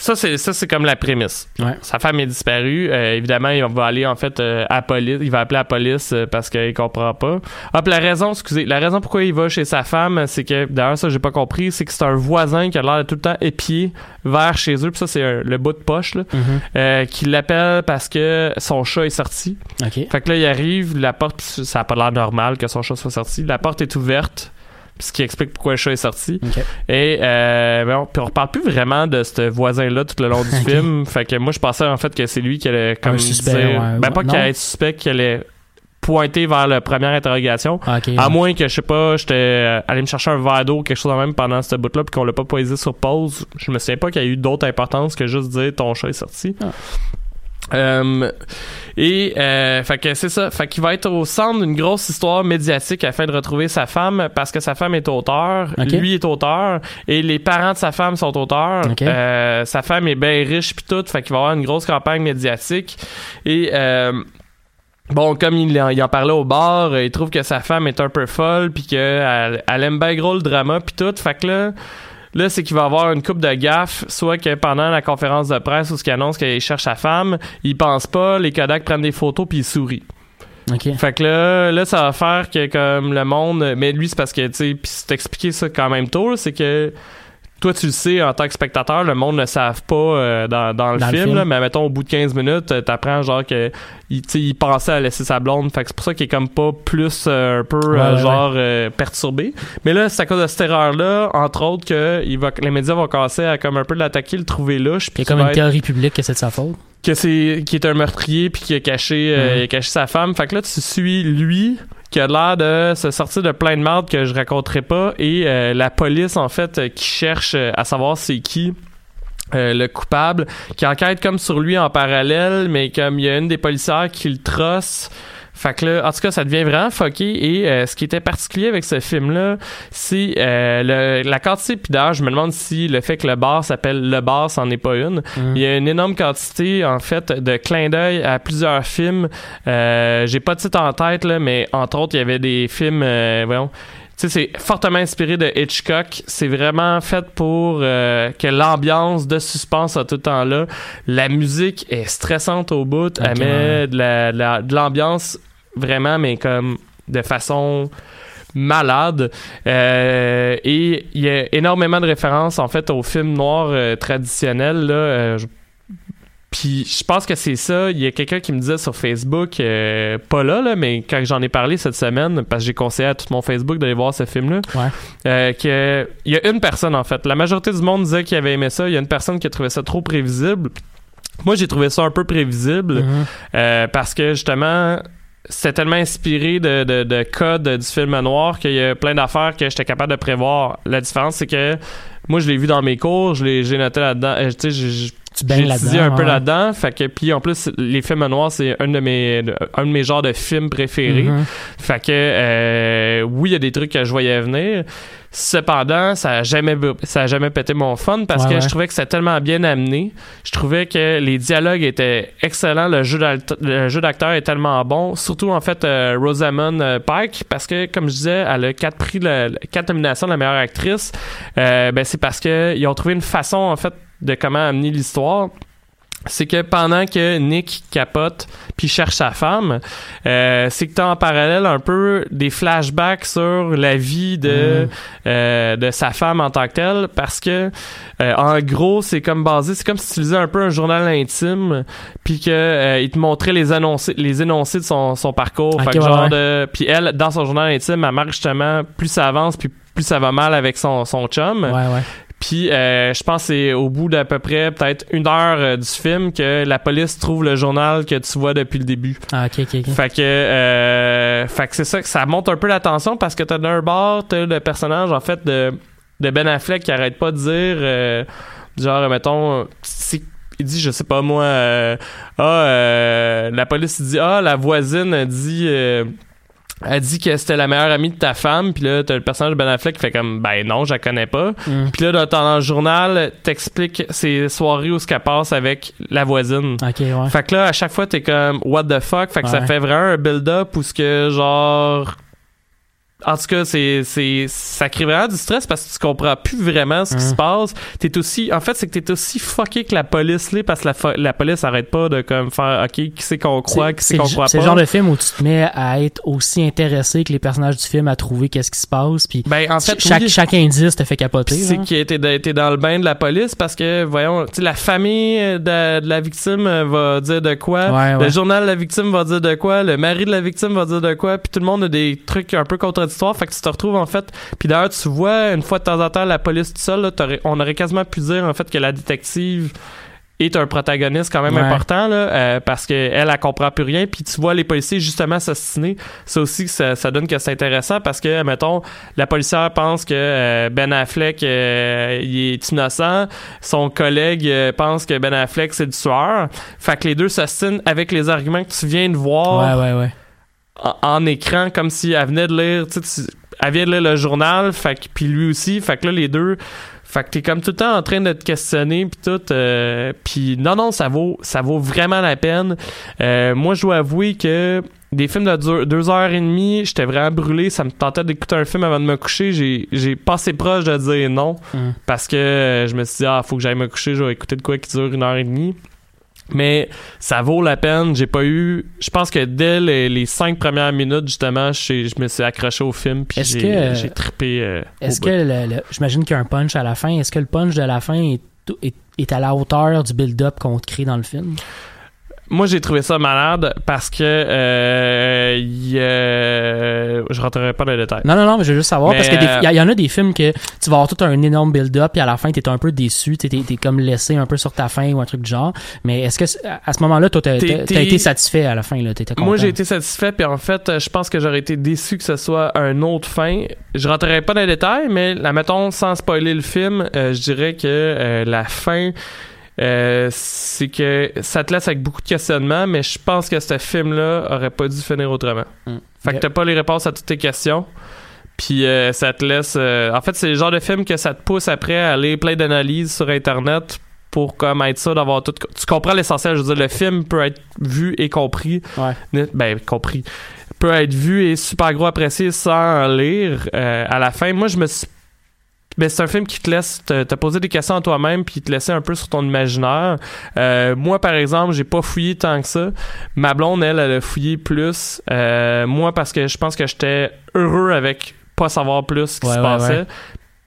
ça c'est ça c'est comme la prémisse. Ouais. Sa femme est disparue. Euh, évidemment, il va aller en fait euh, à la police. Il va appeler la police euh, parce qu'il comprend pas. Hop, la raison, excusez, la raison pourquoi il va chez sa femme, c'est que d'ailleurs ça j'ai pas compris, c'est que c'est un voisin qui a l'air de tout le temps épié vers chez eux. Puis ça c'est le bout de poche là, Mhm. euh, qui l'appelle parce que son chat est sorti. Fait que là il arrive, la porte, ça a pas l'air normal que son chat soit sorti. La porte est ouverte. Ce qui explique pourquoi le chat est sorti. Et euh, bon, puis on reparle plus vraiment de ce voisin-là tout le long du film. Fait que moi, je pensais en fait que c'est lui qui allait comme suspect, dire- ouais, ben pas qu'il allait être suspect, qu'il allait pointer vers la première interrogation. Ah. À moins que, je sais pas, j'étais euh, allé me chercher un verre d'eau, quelque chose de même pendant ce bout-là, puis qu'on l'a pas posé sur pause. Je me souviens pas qu'il y a eu d'autre importance que juste dire ton chat est sorti. Ah. Euh, et euh, fait que c'est ça, fait qu'il va être au centre d'une grosse histoire médiatique afin de retrouver sa femme parce que sa femme est auteur, lui est auteur et les parents de sa femme sont auteurs. Euh, sa femme est bien riche puis tout, fait qu'il va avoir une grosse campagne médiatique et euh, Bon, comme il en, il en parlait au bar, il trouve que sa femme est un peu folle, puis qu'elle elle aime bien gros le drama, puis tout. Fait que là, là c'est qu'il va avoir une coupe de gaffe, soit que pendant la conférence de presse où ce qu'il annonce qu'il cherche sa femme, il pense pas, les Kodak prennent des photos, puis il sourit. OK. Fait que là, là, ça va faire que comme le monde, mais lui c'est parce que tu sais, puis c'est expliqué ça quand même tôt, c'est que toi, tu le sais en tant que spectateur, le monde ne savent pas euh, dans, dans, le Dans le film, film. là, mais mettons au bout de 15 minutes, euh, t'apprends genre que il, pensait à laisser sa blonde. Fait que c'est pour ça qu'il est comme pas plus euh, un peu euh, Ouais, genre perturbé. Mais là, c'est à cause de cette erreur-là, entre autres, que il va, les médias vont commencer à comme un peu l'attaquer, le trouver louche. Il y a comme une être- théorie publique que c'est de sa faute. que c'est qui est un meurtrier puis qui a caché euh, il a caché sa femme fait que là tu suis lui qui a l'air de se sortir de plein de merde que je raconterai pas. Et euh, la police en fait euh, qui cherche euh, à savoir c'est qui euh, le coupable qui enquête comme sur lui en parallèle mais comme il y a une des policières qui le trosse fait que là, en tout cas, ça devient vraiment fucké. Et euh, ce qui était particulier avec ce film-là, c'est euh, le- la quantité. Puis d'ailleurs, je me demande si le fait que le bar s'appelle Le Bar, c'en est pas une. Mhm. Il y a une énorme quantité, en fait, de clins d'œil à plusieurs films. Euh, J'ai pas de titre en tête, là, mais entre autres, il y avait des films, voyons, tu sais, c'est fortement inspiré de Hitchcock. C'est vraiment fait pour euh, que l'ambiance de suspense soit tout le temps là. La musique est stressante au bout. Elle met ouais. de la- de la- de l'ambiance vraiment, mais comme de façon malade. Euh, et il y a énormément de références, en fait, aux films noirs euh, traditionnels. Là, Euh, je- puis je pense que c'est ça. Il y a quelqu'un qui me disait sur Facebook, euh, pas là, là, mais quand j'en ai parlé cette semaine, parce que j'ai conseillé à tout mon Facebook d'aller voir ce film-là, Ouais. euh, que il y a une personne en fait. La majorité du monde disait qu'il avait aimé ça. Il y a une personne qui a trouvé ça trop prévisible. Moi, j'ai trouvé ça un peu prévisible Mhm. euh, parce que justement, c'était tellement inspiré de, de, de codes du film noir qu'il y a plein d'affaires que j'étais capable de prévoir. La différence, c'est que moi, je l'ai vu dans mes cours, je l'ai noté là-dedans. Euh, Tu baignes là-dedans. un peu là-dedans. Fait que, puis en plus, les films noirs, c'est un de mes, un de mes genres de films préférés. Mhm. Fait que, euh, oui, il y a des trucs que je voyais venir. Cependant, ça a jamais, ça a jamais pété mon fun parce Ouais, que ouais. je trouvais que c'était tellement bien amené. Je trouvais que les dialogues étaient excellents. Le jeu d'acteur est tellement bon. Surtout, en fait, euh, Rosamund euh, Pike parce que, comme je disais, elle a quatre prix, le- quatre nominations de la meilleure actrice. Euh, ben, c'est parce que ils ont trouvé une façon, en fait, de comment amener l'histoire c'est que pendant que Nick capote puis cherche sa femme, euh, c'est que t'as en parallèle un peu des flashbacks sur la vie de Mm. euh, de sa femme en tant que telle parce que euh, en gros c'est comme basé c'est comme si tu lisais un peu un journal intime puis que il te montrait les énoncés les énoncés de son, son parcours Ok, fait que ouais, genre ouais. de puis elle dans son journal intime elle marque justement plus ça avance puis plus ça va mal avec son son chum Ouais, ouais. Puis euh, je pense que c'est au bout d'à peu près peut-être une heure euh, du film que la police trouve le journal que tu vois depuis le début. Ah, ok, ok, ok. Fait que, euh, fait que c'est ça que ça monte un peu la tension parce que t'as d'un bord, t'as le personnage en fait de, de Ben Affleck qui arrête pas de dire euh, genre mettons c'est il dit je sais pas moi euh, ah euh, la police dit ah la voisine dit euh, elle dit que c'était la meilleure amie de ta femme, puis là, t'as le personnage de Ben Affleck qui fait comme, ben non, je la connais pas. Mm. Puis là, dans, dans le journal, t'expliques ces soirées où ce qu'elle passe avec la voisine. Ok, ouais. Fait que là, à chaque fois, t'es comme, what the fuck? Fait que ça fait vraiment un build-up où ce que, genre... En tout cas, c'est, c'est, ça crée vraiment du stress parce que tu comprends plus vraiment ce qui Hum. se passe. T'es aussi, en fait, c'est que t'es aussi fucké que la police là, parce que la, la police arrête pas de comme faire, ok, qui c'est qu'on croit, qui c'est qu'on croit c'est pas. le genre de film où tu te mets à être aussi intéressé que les personnages du film à trouver qu'est-ce qui se passe. Puis Ben, en fait, chaque, oui. chaque indice te fait capoter. C'est qui était était dans le bain de la police parce que voyons tu sais la famille de, de la victime euh, va dire de quoi? Ouais, ouais. le journal de la victime va dire de quoi? Le mari de la victime va dire de quoi? Puis tout le monde a des trucs un peu contradictoires fait que tu te retrouves en fait puis d'ailleurs tu vois une fois de temps en temps la police tout seul là, on aurait quasiment pu dire en fait que la détective est un protagoniste quand même Ouais. important là, euh, parce que elle elle comprend plus rien puis tu vois les policiers justement s'assiner ça aussi ça, ça donne que c'est intéressant parce que mettons la policière pense que euh, Ben Affleck euh, il est innocent son collègue pense que Ben Affleck c'est du tueur fait que les deux s'assinent avec les arguments que tu viens de voir Ouais, ouais, ouais. En, écran comme si elle venait de lire tu elle vient de lire le journal fait que puis lui aussi fait que là les deux fait que t'es comme tout le temps en train de te questionner puis tout euh, puis non non ça vaut ça vaut vraiment la peine Euh, moi je dois avouer que des films de deux, deux heures et demie j'étais vraiment brûlé ça me tentait d'écouter un film avant de me coucher j'ai j'ai passé proche de dire non Mm. parce que euh, je me suis dit ah faut que j'aille me coucher je vais écouter de quoi qui dure une heure et demie Mais ça vaut la peine. J'ai pas eu. Je pense que dès les, les cinq premières minutes, justement, je, je me suis accroché au film puis j'ai que- j'ai trippé. euh, Est-ce que, le- j'imagine qu'il y a un punch à la fin, est-ce que le punch de la fin est, est, est à la hauteur du build-up qu'on te crée dans le film? Moi, j'ai trouvé ça malade parce que euh, y a- je rentrerai pas dans les détails. Non, non, non, mais je veux juste savoir, Mais, parce qu'il euh, y, en a des films que tu vas avoir tout un énorme build-up, et à la fin, t'es un peu déçu, t'es, t'es comme laissé un peu sur ta fin ou un truc du genre. Mais est-ce que, à ce moment-là, toi, t'as, été satisfait à la fin, là? T'étais content? Moi, j'ai été satisfait, puis en fait, euh, je pense que j'aurais été déçu que ce soit un autre fin. Je rentrerai pas dans les détails, mais la mettons, sans spoiler le film, euh, je dirais que euh, la fin, euh, c'est que ça te laisse avec beaucoup de questionnements, mais je pense que ce film-là aurait pas dû finir autrement. Mm. Fait que t'as pas les réponses à toutes tes questions. Puis euh, ça te laisse. euh, en fait, c'est le genre de film que ça te pousse après à aller plein d'analyses sur Internet pour comme être sûr d'avoir tout. Tu comprends l'essentiel. Je veux dire, le film peut être vu et compris. Ouais. Ben, compris. Peut être vu et super gros apprécié sans lire euh, à la fin. Moi, je me suis. Ben, c'est un film qui te laisse te, te poser des questions à toi-même puis te laisser un peu sur ton imaginaire. Euh, moi, par exemple, j'ai pas fouillé tant que ça. Ma blonde, elle, elle a fouillé plus. Euh, moi, parce que je pense que j'étais heureux avec pas savoir plus ce qui Ouais, se ouais, passait. ouais.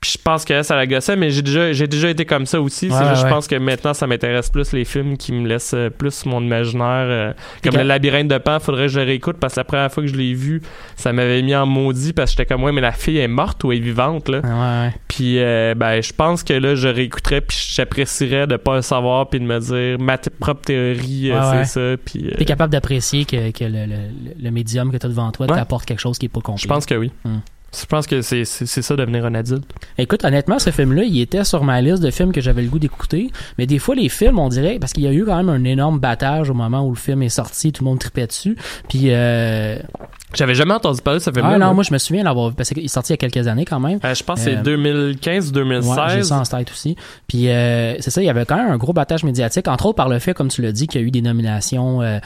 Puis je pense que ça la gossait, mais j'ai déjà, j'ai déjà été comme ça aussi. Ouais, c'est juste, ouais. je pense que maintenant, ça m'intéresse plus les films qui me laissent euh, plus mon imaginaire. euh, comme. Le Labyrinthe de Pan, faudrait que je le réécoute parce que la première fois que je l'ai vu, ça m'avait mis en maudit parce que j'étais comme, ouais, mais la fille est morte ou elle est vivante, là? Ouais. Puis, euh, ben, je pense que là, je réécouterais puis j'apprécierais de pas le savoir puis de me dire ma propre théorie, euh, c'est ça. Puis, T'es capable d'apprécier que, que le, le, le médium que t'as devant toi t'apporte quelque chose qui est pas compris. je pense que oui. Hmm. Je pense que c'est ça devenir un adulte. Écoute, honnêtement, ce film-là, il était sur ma liste de films que j'avais le goût d'écouter. Mais des fois, les films, on dirait, parce qu'il y a eu quand même un énorme battage au moment où le film est sorti, tout le monde tripait dessus. Puis, euh... J'avais jamais entendu parler de ce film-là. ah non, moi. moi, je me souviens l'avoir vu, parce qu'il est sorti il y a quelques années quand même. Euh, je pense que c'est Euh, 2015 ou Ouais, j'ai 2016. ça en tête aussi. Puis euh, c'est ça, il y avait quand même un gros battage médiatique, entre autres par le fait, comme tu l'as dit, qu'il y a eu des nominations euh,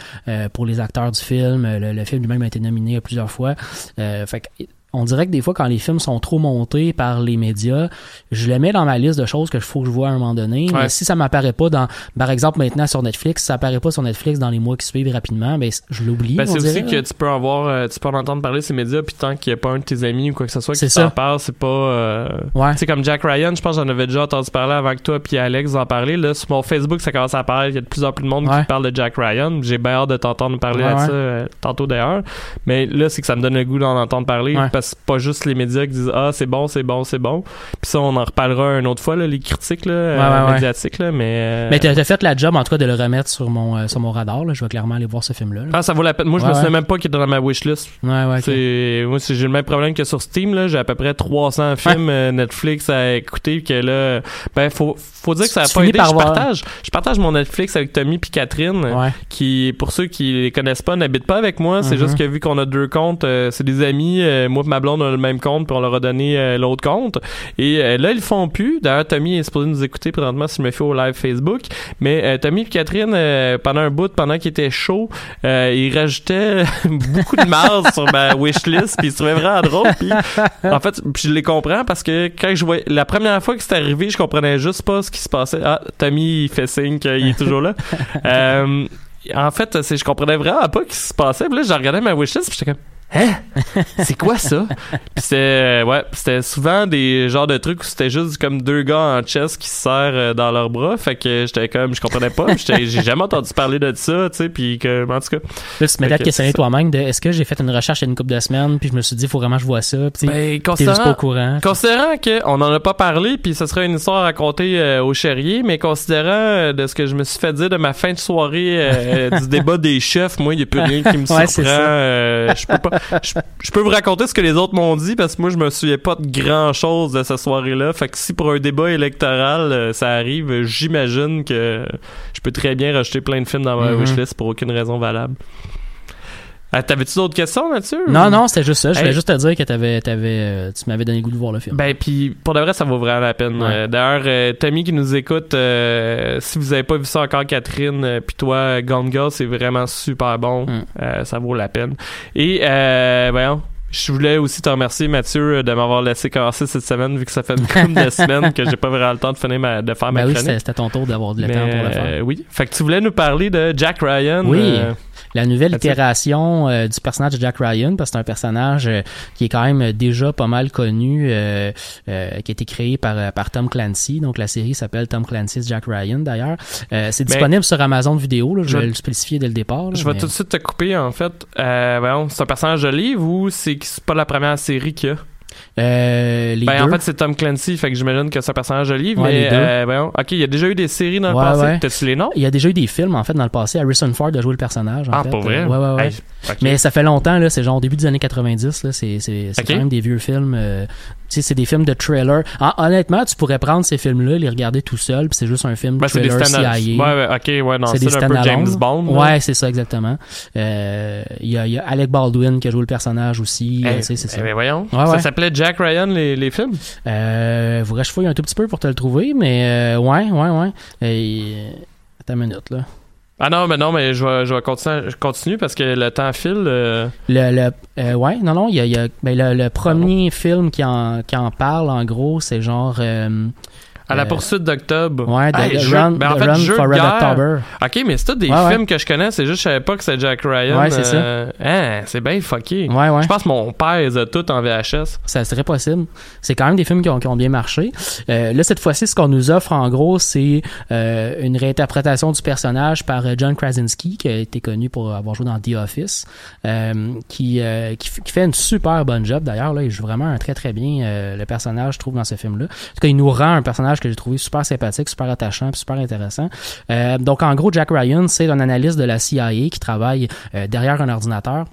pour les acteurs du film. Le, le film lui-même a été nominé plusieurs fois. Fait que on dirait que des fois, quand les films sont trop montés par les médias, je le mets dans ma liste de choses que je faut que je vois à un moment donné. Ouais. Mais si ça m'apparaît pas dans, par exemple, maintenant sur Netflix, si ça apparaît pas sur Netflix dans les mois qui suivent rapidement, ben je l'oublie. Ben, c'est aussi que tu peux avoir, euh, tu peux en entendre parler ces médias, puis tant qu'il n'y a pas un de tes amis ou quoi que ce soit qui C'est t'en ça. parle, c'est pas. euh, Ouais. Sais, comme Jack Ryan, je pense que j'en avais déjà entendu parler avant que toi puis Alex en parler. Là, sur mon Facebook, ça commence à apparaître. Il y a de plus en plus de monde Ouais. qui parle de Jack Ryan. J'ai bien hâte de t'entendre parler de ça euh, tantôt d'ailleurs. Mais là, c'est que ça me donne le goût d'en entendre parler parce c'est pas juste les médias qui disent Ah, c'est bon, c'est bon, c'est bon. Puis ça, on en reparlera une autre fois, là, les critiques là, euh, Ouais, ouais, ouais. médiatiques. Là, mais euh, Mais t'as fait la job, en tout cas, de le remettre sur mon, euh, sur mon radar. Là. Je vais clairement aller voir ce film-là. là. ah, ça vaut la peine. Moi, je me souviens même pas qu'il était dans ma wishlist. Ouais, ouais, moi j'ai le même problème que sur Steam là, j'ai à peu près 300 films euh, Netflix à écouter que là ben faut faut dire que ça a Tu pas aidé, je voir- partage je partage mon Netflix avec Tommy puis Catherine qui pour ceux qui les connaissent pas n'habitent pas avec moi, c'est Mhm. juste que vu qu'on a deux comptes, euh, c'est des amis, moi ma blonde on a le même compte puis on leur a donné euh, l'autre compte. Et euh, là ils le font plus. D'ailleurs Tommy est supposé nous écouter présentement si je me fais au live Facebook, mais euh, Tommy et Catherine pendant un bout pendant qu'il était chaud, ils rajoutaient beaucoup de marge sur ma wishlist puis ils se trouvaient vraiment drôle puis en fait je les comprends parce que quand je voyais la première fois que c'est arrivé je comprenais juste pas ce qui se passait. Ah Tommy il fait signe qu'il est toujours là. En fait je comprenais vraiment pas ce qui se passait. Puis là je regardais ma wishlist puis j'étais comme Hein? C'est quoi ça? Puis c'était euh, ouais, c'était souvent des genres de trucs où c'était juste comme deux gars en chess qui se serrent euh, dans leurs bras. Fait que j'étais comme je comprenais pas. J'étais- J'ai jamais entendu parler de ça, tu sais. Puis que en tout cas, Là, tu à questionner toi-même de est-ce que j'ai fait une recherche il y a une couple de semaines, puis je me suis dit, il faut vraiment que je vois ça. Puis ben, juste pas considérant, au courant. considérant qu'on en a pas parlé, puis ce serait une histoire à raconter euh, au Cherrier, mais considérant euh, de ce que je me suis fait dire de ma fin de soirée euh, du débat des chefs, moi, il y a plus rien qui me surprend. euh, je peux pas. Je, je peux vous raconter ce que les autres m'ont dit parce que moi, je me souviens pas de grand chose de cette soirée-là. Fait que si pour un débat électoral euh, ça arrive, j'imagine que je peux très bien rajouter plein de films dans ma Mhm. wishlist pour aucune raison valable. Ah, T'avais-tu d'autres questions là-dessus? Non, non, c'était juste ça. Je voulais Hey. juste te dire que t'avais, t'avais, euh, tu m'avais donné le goût de voir le film. Ben puis pour de vrai ça vaut vraiment la peine. Ouais. Euh, D'ailleurs euh, Tommy qui nous écoute, euh, si vous avez pas vu ça encore Catherine, puis toi Gone Girl c'est vraiment super bon, Mm. Ça vaut la peine. Et voyons, Je voulais aussi te remercier, Mathieu, de m'avoir laissé casser cette semaine, vu que ça fait une couple de semaines que j'ai pas vraiment le temps de finir ma, de faire ma Ben oui, chronique. c'était c'était ton tour d'avoir de le temps pour le faire. oui. Fait que tu voulais nous parler de Jack Ryan. Oui. La nouvelle itération euh, du personnage de Jack Ryan, parce que c'est un personnage euh, qui est quand même déjà pas mal connu, euh, euh, qui a été créé par, par Tom Clancy. Donc la série s'appelle Tom Clancy's Jack Ryan d'ailleurs. Euh, c'est disponible sur Amazon Vidéo, là, je Je- vais le spécifier dès le départ. là, je vais tout de suite te couper, en fait. Euh, c'est un personnage de livre ou c'est pas la première série qu'il y a? Euh, les Ben, deux. en fait, c'est Tom Clancy, fait que j'imagine que c'est un personnage de livre, Ouais, mais euh, ok, il y a déjà eu des séries dans le passé. ouais. T'as-tu les noms? il y a déjà eu des films en fait dans le passé. Harrison Ford a joué le personnage. En Ah, fait. pour vrai? Hey. Mais ça fait longtemps, là, c'est genre au début des années 90, là, c'est, c'est, c'est Ok. quand même des vieux films. euh, c'est des films de trailer. Hon- honnêtement, tu pourrais prendre ces films-là, les regarder tout seul, puis c'est juste un film Ben, trailer CIA. Ouais, ouais, ok, ouais, non, c'est un peu. James Bond. là. Ouais, c'est ça, exactement. Euh, Il y, a, il y a Alec Baldwin qui a joué le personnage aussi. Eh, euh, c'est eh ça. ben, voyons. Ouais, ça ouais. s'appelait Jack Ryan, les, les films? Euh, faudrait que je fouille un tout petit peu pour te le trouver, mais euh, ouais, ouais, ouais. Et, attends une minute, là. Ah non, mais non, mais je vais, je vais continuer, je continue parce que le temps file. euh, Le, le euh, ouais, non, non, il y a, y a ben, le, le premier film qui en, qui en parle, en gros, c'est genre... euh, à la Euh, poursuite d'octobre. ouais, de, Hey, de Run, ben, en de fait, Run jeu for Red. October. Ok, mais c'est tous des Ouais, ouais. films que je connais, c'est juste que je savais pas que c'était Jack Ryan. Ouais, c'est ça. euh, Hein, c'est bien fucké. Ouais, ouais. Je pense que mon père les a tous en VHS. Ça serait possible. C'est quand même des films qui ont, qui ont bien marché. Euh, là, cette fois-ci, ce qu'on nous offre, en gros, c'est euh, une réinterprétation du personnage par John Krasinski, qui a été connu pour avoir joué dans The Office, qui, qui, f- qui fait une super bonne job, d'ailleurs. Là, il joue vraiment un très, très bien le personnage, je trouve, dans ce film-là. En tout cas, il nous rend un personnage que j'ai trouvé super sympathique, super attachant, super intéressant. Euh, donc, en gros, Jack Ryan, c'est un analyste de la CIA qui travaille euh, derrière un ordinateur.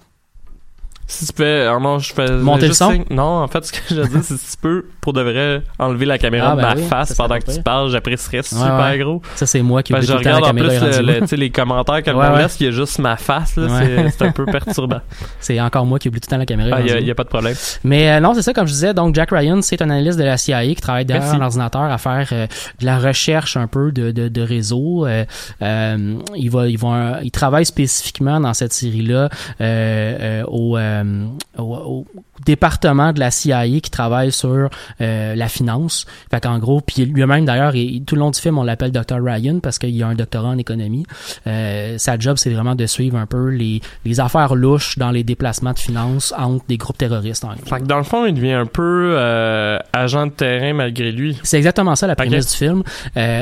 Si tu peux, alors non, je fais Monter le son? Non, en fait, ce que je veux dire, c'est si tu peux, pour de vrai, enlever la caméra Ah, de ben ma oui, face ça pendant que tu parles, j'apprécierais super ouais. gros. Ça, c'est moi qui Parce que je regarde en plus le- les commentaires que Ouais, ouais. laisse, il y a juste ma face, là, c'est- un peu perturbant. C'est encore moi qui oublie tout le temps la caméra. Ah, il y a- rendue il y, là. a pas de problème. Mais euh, non, c'est ça, comme je disais. Donc, Jack Ryan, c'est un analyste de la CIA qui travaille derrière Merci. un ordinateur à faire euh, de la recherche un peu de, de, de réseau. Euh, il va, vont, euh, il travaille spécifiquement dans cette série-là au, euh, au, au département de la CIA qui travaille sur euh, la finance. Fait qu'en gros, puis lui-même d'ailleurs, et- tout le long du film, on l'appelle Dr. Ryan parce qu'il a un doctorat en économie. Euh, sa job, c'est vraiment de suivre un peu les, les affaires louches dans les déplacements de finances entre des groupes terroristes. En gros. Fait que dans le fond, il devient un peu agent de terrain malgré lui. C'est exactement ça la prémisse du film.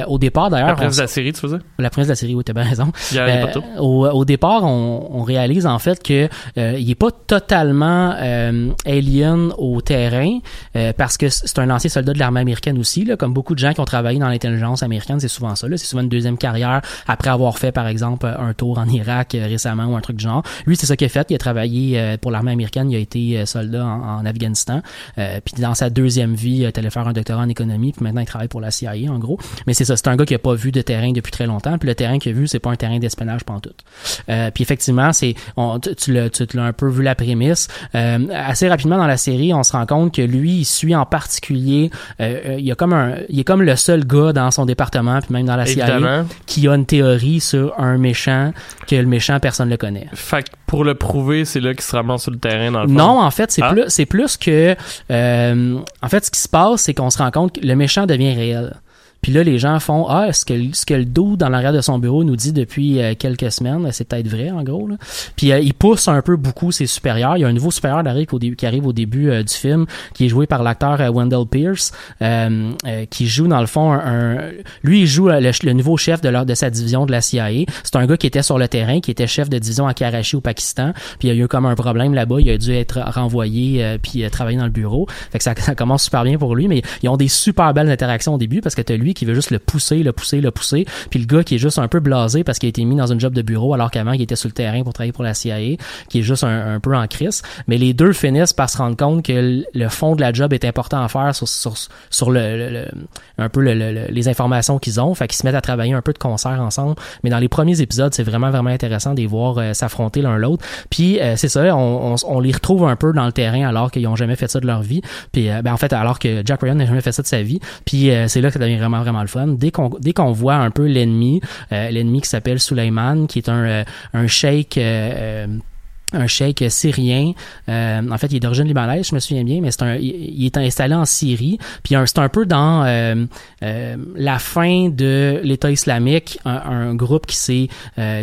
Au départ, d'ailleurs, Après on- de la série, tu faisais? la prémisse de la série, oui, t'as bien raison. Il y a, au, au départ, on, on réalise en fait que il est pas totalement euh, alien au terrain euh, parce que c'est un ancien soldat de l'armée américaine aussi, là, comme beaucoup de gens qui ont travaillé dans l'intelligence américaine, c'est souvent ça. là. C'est souvent une deuxième carrière après avoir fait, par exemple, un tour en Irak euh, récemment ou un truc du genre. Lui, c'est ça qu'il a fait. Il a travaillé euh, pour l'armée américaine. Il a été euh, soldat en, Afghanistan. Puis dans sa deuxième vie, il est allé faire un doctorat en économie. Puis maintenant, il travaille pour la CIA, en gros. Mais c'est ça. C'est un gars qui a pas vu de terrain depuis très longtemps. Puis le terrain qu'il a vu, c'est pas un terrain d'espionnage pantoute. Puis effectivement, c'est tu, tu l'as un peu vu la prémisse. Euh, assez rapidement dans la série, on se rend compte que lui, il suit en particulier. Euh, euh, il a comme un, il est comme le seul gars dans son département, puis même dans la CIA, Évidemment. qui a une théorie sur un méchant que le méchant personne le connaît. Fait que pour le prouver, c'est là qu'il se ramasse sur le terrain dans le fond. Non, en fait, c'est Ah. plus plus que euh, en fait ce qui se passe, c'est qu'on se rend compte que le méchant devient réel. Puis là, les gens font ah, ce que ce que le dos dans l'arrière de son bureau nous dit depuis euh, quelques semaines, c'est peut-être vrai en gros. Là. Puis euh, il pousse un peu beaucoup ses supérieurs. Il y a un nouveau supérieur qui arrive au début euh, du film, qui est joué par l'acteur euh, Wendell Pierce, qui joue dans le fond un, lui il joue le, nouveau chef de leur de sa division de la CIA. C'est un gars qui était sur le terrain, qui était chef de division à Karachi au Pakistan. Puis il y a eu comme un problème là-bas, il a dû être renvoyé puis travailler dans le bureau. Fait que ça, commence super bien pour lui, mais ils ont des super belles interactions au début parce que t'as lui qui veut juste le pousser, le pousser, le pousser, puis le gars qui est juste un peu blasé parce qu'il a été mis dans une job de bureau alors qu'avant il était sur le terrain pour travailler pour la CIA, qui est juste un, un peu en crise. Mais les deux finissent par se rendre compte que le- fond de la job est important à faire sur le, le- le- un peu le- le- le- les informations qu'ils ont, fait qu'ils se mettent à travailler un peu de concert ensemble. Mais dans les premiers épisodes, c'est vraiment vraiment intéressant de les voir euh, s'affronter l'un l'autre. Puis euh, c'est ça, on, les retrouve un peu dans le terrain alors qu'ils ont jamais fait ça de leur vie. Puis euh, ben en fait alors que Jack Ryan n'a jamais fait ça de sa vie. Puis c'est là que ça devient vraiment vraiment le fun. Dès qu'on dès qu'on voit un peu l'ennemi, euh, l'ennemi qui s'appelle Suleiman, qui est un euh, un sheikh euh, un sheikh syrien. Euh, en fait, il est d'origine libanaise, je me souviens bien, mais c'est un, il, est installé en Syrie. Puis c'est un peu dans euh, euh, la fin de l'État islamique, un, groupe qui s'est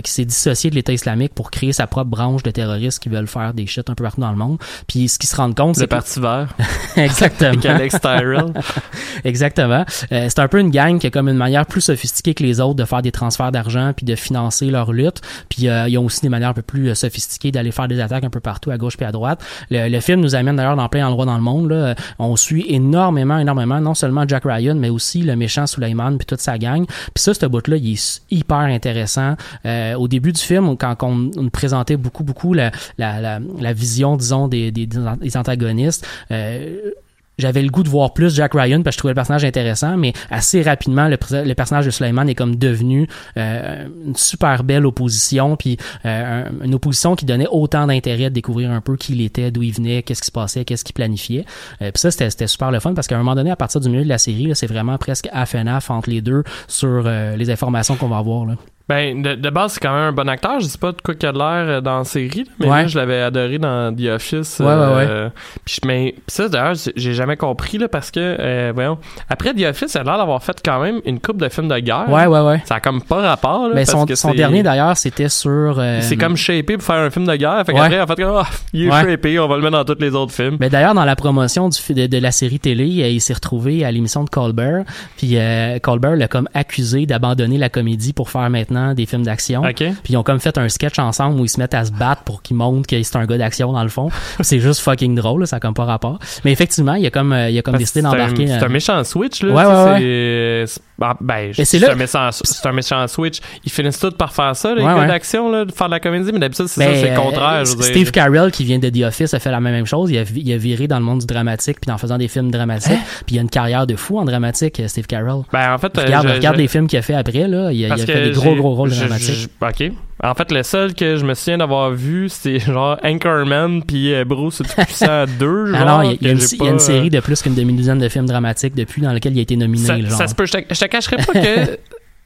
qui s'est dissocié de l'État islamique pour créer sa propre branche de terroristes qui veulent faire des shit un peu partout dans le monde. Puis ce qu'ils se rendent compte, c'est le parti vert. Exactement. Alex Tyrell. Exactement. c'est un peu une gang qui a comme une manière plus sophistiquée que les autres de faire des transferts d'argent puis de financer leur lutte. Puis ils ont aussi des manières un peu plus sophistiquées d'aller faire des attaques un peu partout à gauche puis à droite. Le, film nous amène d'ailleurs dans plein endroits dans le monde. Là. On suit énormément, énormément, non seulement Jack Ryan, mais aussi le méchant Suleiman puis toute sa gang. Puis ça, ce bout-là, il est hyper intéressant. Euh, au début du film, quand on, on présentait beaucoup, beaucoup la, la, la, la vision, disons, des, des, des antagonistes, euh, j'avais le goût de voir plus Jack Ryan parce que je trouvais le personnage intéressant, mais assez rapidement, le, le personnage de Suleiman est comme devenu euh, une super belle opposition, puis euh, une opposition qui donnait autant d'intérêt de découvrir un peu qui il était, d'où il venait, qu'est-ce qui se passait, qu'est-ce qu'il planifiait. Euh, puis ça, c'était super le fun parce qu'à un moment donné, à partir du milieu de la série, c'est vraiment presque half and half entre les deux sur les informations qu'on va avoir. Là. Ben, de, de base, c'est quand même un bon acteur. Je sais pas de quoi qu'il a l'air euh, dans la série, mais moi, je l'avais adoré dans The Office. Ouais, ouais, euh, ouais. Puis, mais ça, d'ailleurs, j'ai jamais compris, là, parce que, euh, voyons, après The Office, il a l'air d'avoir fait quand même une coupe de films de guerre. Ouais, ouais, ouais. Ça a comme pas rapport, là. Mais son, son dernier, d'ailleurs, c'était sur... C'est comme shapé pour faire un film de guerre. Fait qu'après, en fait, oh, il est shapé, on va le mettre dans tous les autres films. Mais d'ailleurs, dans la promotion du, de, de la série télé, il s'est retrouvé à l'émission de Colbert. Puis Colbert l'a comme accusé d'abandonner la comédie pour faire maintenant des films d'action. Puis ils ont comme fait un sketch ensemble où ils se mettent à se battre pour qu'ils montrent que c'est un gars d'action dans le fond. c'est juste fucking drôle, ça a comme pas rapport. Mais effectivement, il a comme il a comme décidé d'embarquer. C'est un, euh, méchant switch là. Ouais, ouais, ouais. Ah, ben, c'est un méchant, c'est un méchant switch. Ils finissent tous par faire ça, les gars d'action, là, de faire de la comédie, mais d'habitude, c'est ça, c'est le ben, contraire. Steve Carell, qui vient de The Office, a fait la même chose. Il a, il a viré dans le monde du dramatique, puis en faisant des films dramatiques. Hein? Puis il a une carrière de fou en dramatique, Steve Carell. Ben, en fait, regarde, regarde les films qu'il a fait après, là. Il a, il a fait des gros, gros rôles dramatiques. ok. En fait, le seul que je me souviens d'avoir vu, c'est genre Anchorman puis euh, Bruce Tout-Puissant 2. Genre, Alors, il y, a, une, il y a une série de plus qu'une demi-douzaine de films dramatiques depuis dans lesquels il a été nominé. Ça, genre. ça se peut. Je te, je te cacherai pas que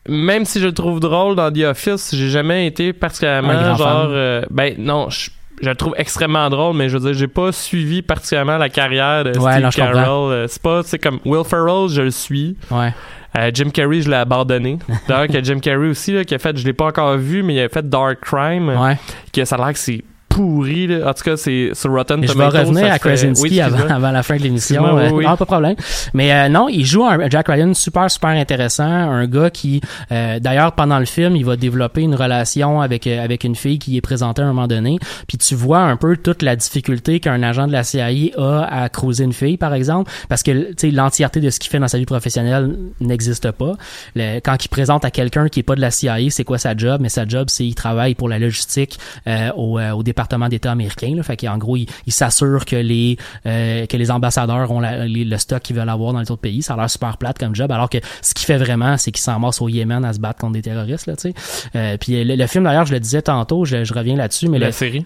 même si je le trouve drôle dans The Office, j'ai jamais été particulièrement genre. Euh, ben non, je, le trouve extrêmement drôle, mais je veux dire, j'ai pas suivi particulièrement la carrière de Steve Carell. Euh, c'est pas, c'est comme Will Ferrell, je le suis. Ouais. Euh, Jim Carrey, je l'ai abandonné. D'ailleurs, qu'il y a Jim Carrey aussi, là, qui a fait, je l'ai pas encore vu, mais il a fait Dark Crime. Ouais. Ça a l'air que c'est pourri. Là. En tout cas, c'est sur Rotten Je vais revenir à Krasinski avant, avant, la fin de l'émission. Euh, Non, pas de problème. Mais euh, non, il joue un Jack Ryan super, super intéressant. Un gars qui, euh, d'ailleurs, pendant le film, il va développer une relation avec euh, avec une fille qui est présentée à un moment donné. Puis tu vois un peu toute la difficulté qu'un agent de la CIA a à creuser une fille, par exemple, parce que l'entièreté de ce qu'il fait dans sa vie professionnelle n'existe pas. Le, quand il présente à quelqu'un qui est pas de la CIA, c'est quoi sa job? Mais sa job, c'est il travaille pour la logistique au, au département département d'État américain. Là, fait qu'en gros, il, s'assure que les euh, que les ambassadeurs ont le stock qu'ils veulent avoir dans les autres pays. Ça a l'air super plate comme job, alors que ce qu'il fait vraiment, c'est qu'il s'amasse au Yémen à se battre contre des terroristes. Là, euh, puis le, film, d'ailleurs, je le disais tantôt, je, reviens là-dessus, mais la série?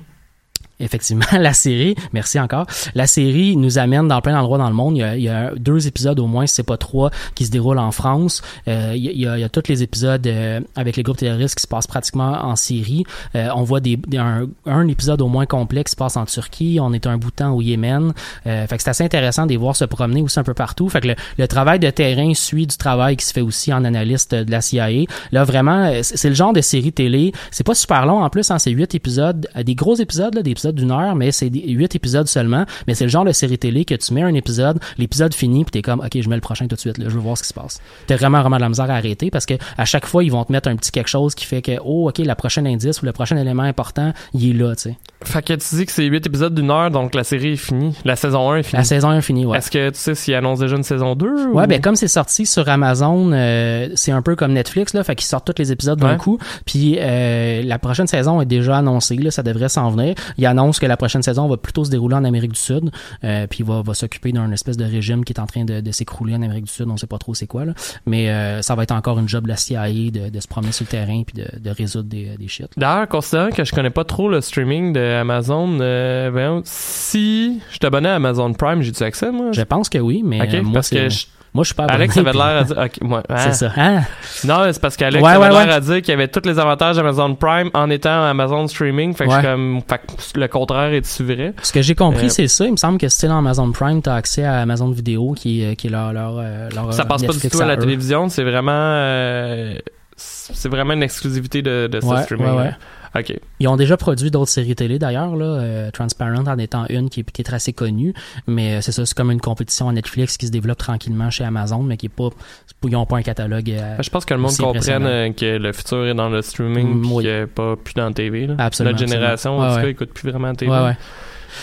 Effectivement, la série, merci encore, la série nous amène dans plein d'endroits dans le monde. Il y, a, il y a, deux épisodes au moins, si c'est pas trois, qui se déroulent en France. Euh, il, y a, il, y a, tous les épisodes euh, avec les groupes terroristes qui se passent pratiquement en Syrie. Euh, on voit des, un, un, épisode au moins complet qui se passe en Turquie. On est un bout de temps au Yémen. Euh, fait que c'est assez intéressant de les voir se promener aussi un peu partout. Fait que le, le, travail de terrain suit du travail qui se fait aussi en analyste de la CIA. Là, vraiment, c'est le genre de série télé. C'est pas super long en plus, hein, c'est huit épisodes, des gros épisodes, là, des épisodes d'une heure, mais c'est huit épisodes seulement. Mais c'est le genre de série télé que tu mets un épisode, l'épisode finit, puis t'es comme, ok, je mets le prochain tout de suite, là, je veux voir ce qui se passe. T'as vraiment, vraiment de la misère à arrêter parce que à chaque fois, ils vont te mettre un petit quelque chose qui fait que, oh, ok, la prochaine indice ou le prochain élément important, il est là, tu sais. Fait que tu dis que c'est huit épisodes d'une heure, donc la série est finie. La saison 1 est finie. La saison 1 est finie, ouais. Est-ce que tu sais s'il annonce déjà une saison 2? Ouais, ben comme c'est sorti sur Amazon, euh, c'est un peu comme Netflix, là, fait qu'ils sortent tous les épisodes d'un coup. Puis euh, la prochaine saison est déjà annoncée, là, ça devrait s'en venir. Il annonce que la prochaine saison va plutôt se dérouler en Amérique du Sud, euh, puis va, va s'occuper d'un espèce de régime qui est en train de, de s'écrouler en Amérique du Sud, on sait pas trop c'est quoi, là. Mais ça va être encore une job de la CIA de, de se promener sur le terrain puis de, de résoudre des, des shit. D'ailleurs, considérant que je connais pas trop le streaming de Amazon, euh, si je t'abonnais à Amazon Prime, j'ai-tu accès, moi? Je pense que oui, mais moi, parce que Moi, je suis pas Alex abonné, avait puis- l'air à dire. ok, moi, hein? C'est ça. Hein? Non, c'est parce qu'Alex Ouais, avait ouais, l'air ouais. à dire qu'il y avait tous les avantages d'Amazon Prime en étant Amazon Streaming. Fait que je suis comme. Fait que le contraire est-tu vrai? Ce que j'ai compris, Euh, c'est ça. Il me semble que si t'es dans Amazon Prime, t'as accès à Amazon Vidéo, qui, est- qui est leur, leur, euh, leur Ça euh, passe pas du tout à la eux. télévision, c'est vraiment. euh, c'est vraiment une exclusivité de, de ce streaming. Ok. Ils ont déjà produit d'autres séries télé d'ailleurs, là, euh, Transparent en étant une qui est assez connue, mais euh, c'est ça, c'est comme une compétition à Netflix qui se développe tranquillement chez Amazon, mais qui est pas, ils ont pas un catalogue. euh, Je pense que le monde comprenne que le futur est dans le streaming Mm, puis oui. qu'il pas plus dans la TV. Là. Absolument, Notre génération, absolument. en tout Ouais, cas, ouais. écoute plus vraiment la TV. Ouais.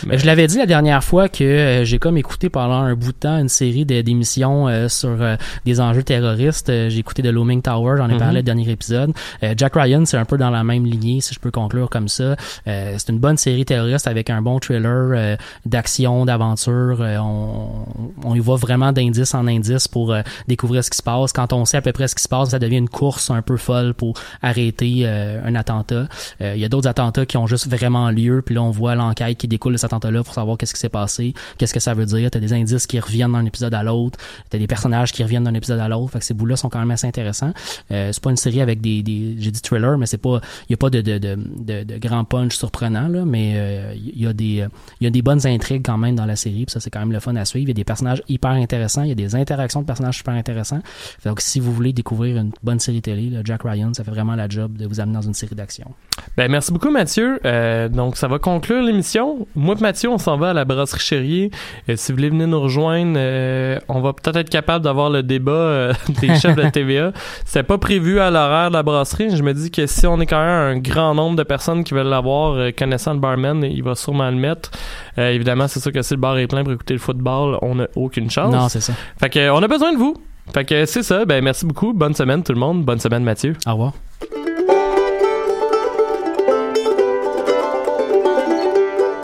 Mais- Je l'avais dit la dernière fois que euh, j'ai comme écouté pendant un bout de temps une série d'émissions euh, sur euh, des enjeux terroristes. Euh, j'ai écouté de Looming Tower, j'en ai Mhm. parlé le dernier épisode. Euh, Jack Ryan, c'est un peu dans la même lignée, si je peux conclure comme ça. Euh, c'est une bonne série terroriste avec un bon thriller euh, d'action, d'aventure. Euh, on, on y va vraiment d'indice en indice pour euh, découvrir ce qui se passe. Quand on sait à peu près ce qui se passe, ça devient une course un peu folle pour arrêter euh, un attentat. Euh, Il y a d'autres attentats qui ont juste vraiment lieu, puis là on voit l'enquête qui découle de cet attentat-là pour savoir qu'est-ce qui s'est passé, qu'est-ce que ça veut dire. T'as des indices qui reviennent d'un épisode à l'autre, t'as des personnages qui reviennent d'un épisode à l'autre. Fait que ces bouts-là sont quand même assez intéressants. Euh, c'est pas une série avec des, j'ai dit thriller, mais c'est pas, il y a pas de de, de, de, grands punch surprenants là, mais euh, il y a des il y a des bonnes intrigues quand même dans la série, puis ça c'est quand même le fun à suivre. Il y a des personnages hyper intéressants, il y a des interactions de personnages super intéressants. Donc si vous voulez découvrir une bonne série télé, Jack Ryan, ça fait vraiment la job de vous amener dans une série d'action. Ben, merci beaucoup, Mathieu. Euh, donc, ça va conclure l'émission. Moi et Mathieu, on s'en va à la brasserie Chérier. Euh, si vous voulez venir nous rejoindre, euh, on va peut-être être capable d'avoir le débat euh, des chefs de TVA. C'est pas prévu à l'horaire de la brasserie. Je me dis que si on est quand même un grand nombre de personnes qui veulent l'avoir, connaissant le barman, il va sûrement le mettre. Évidemment, c'est sûr que si le bar est plein pour écouter le football, on n'a aucune chance. Non, c'est ça. Fait que, on a besoin de vous. Fait que c'est ça. Ben, merci beaucoup. Bonne semaine, tout le monde. Bonne semaine, Mathieu. Au revoir.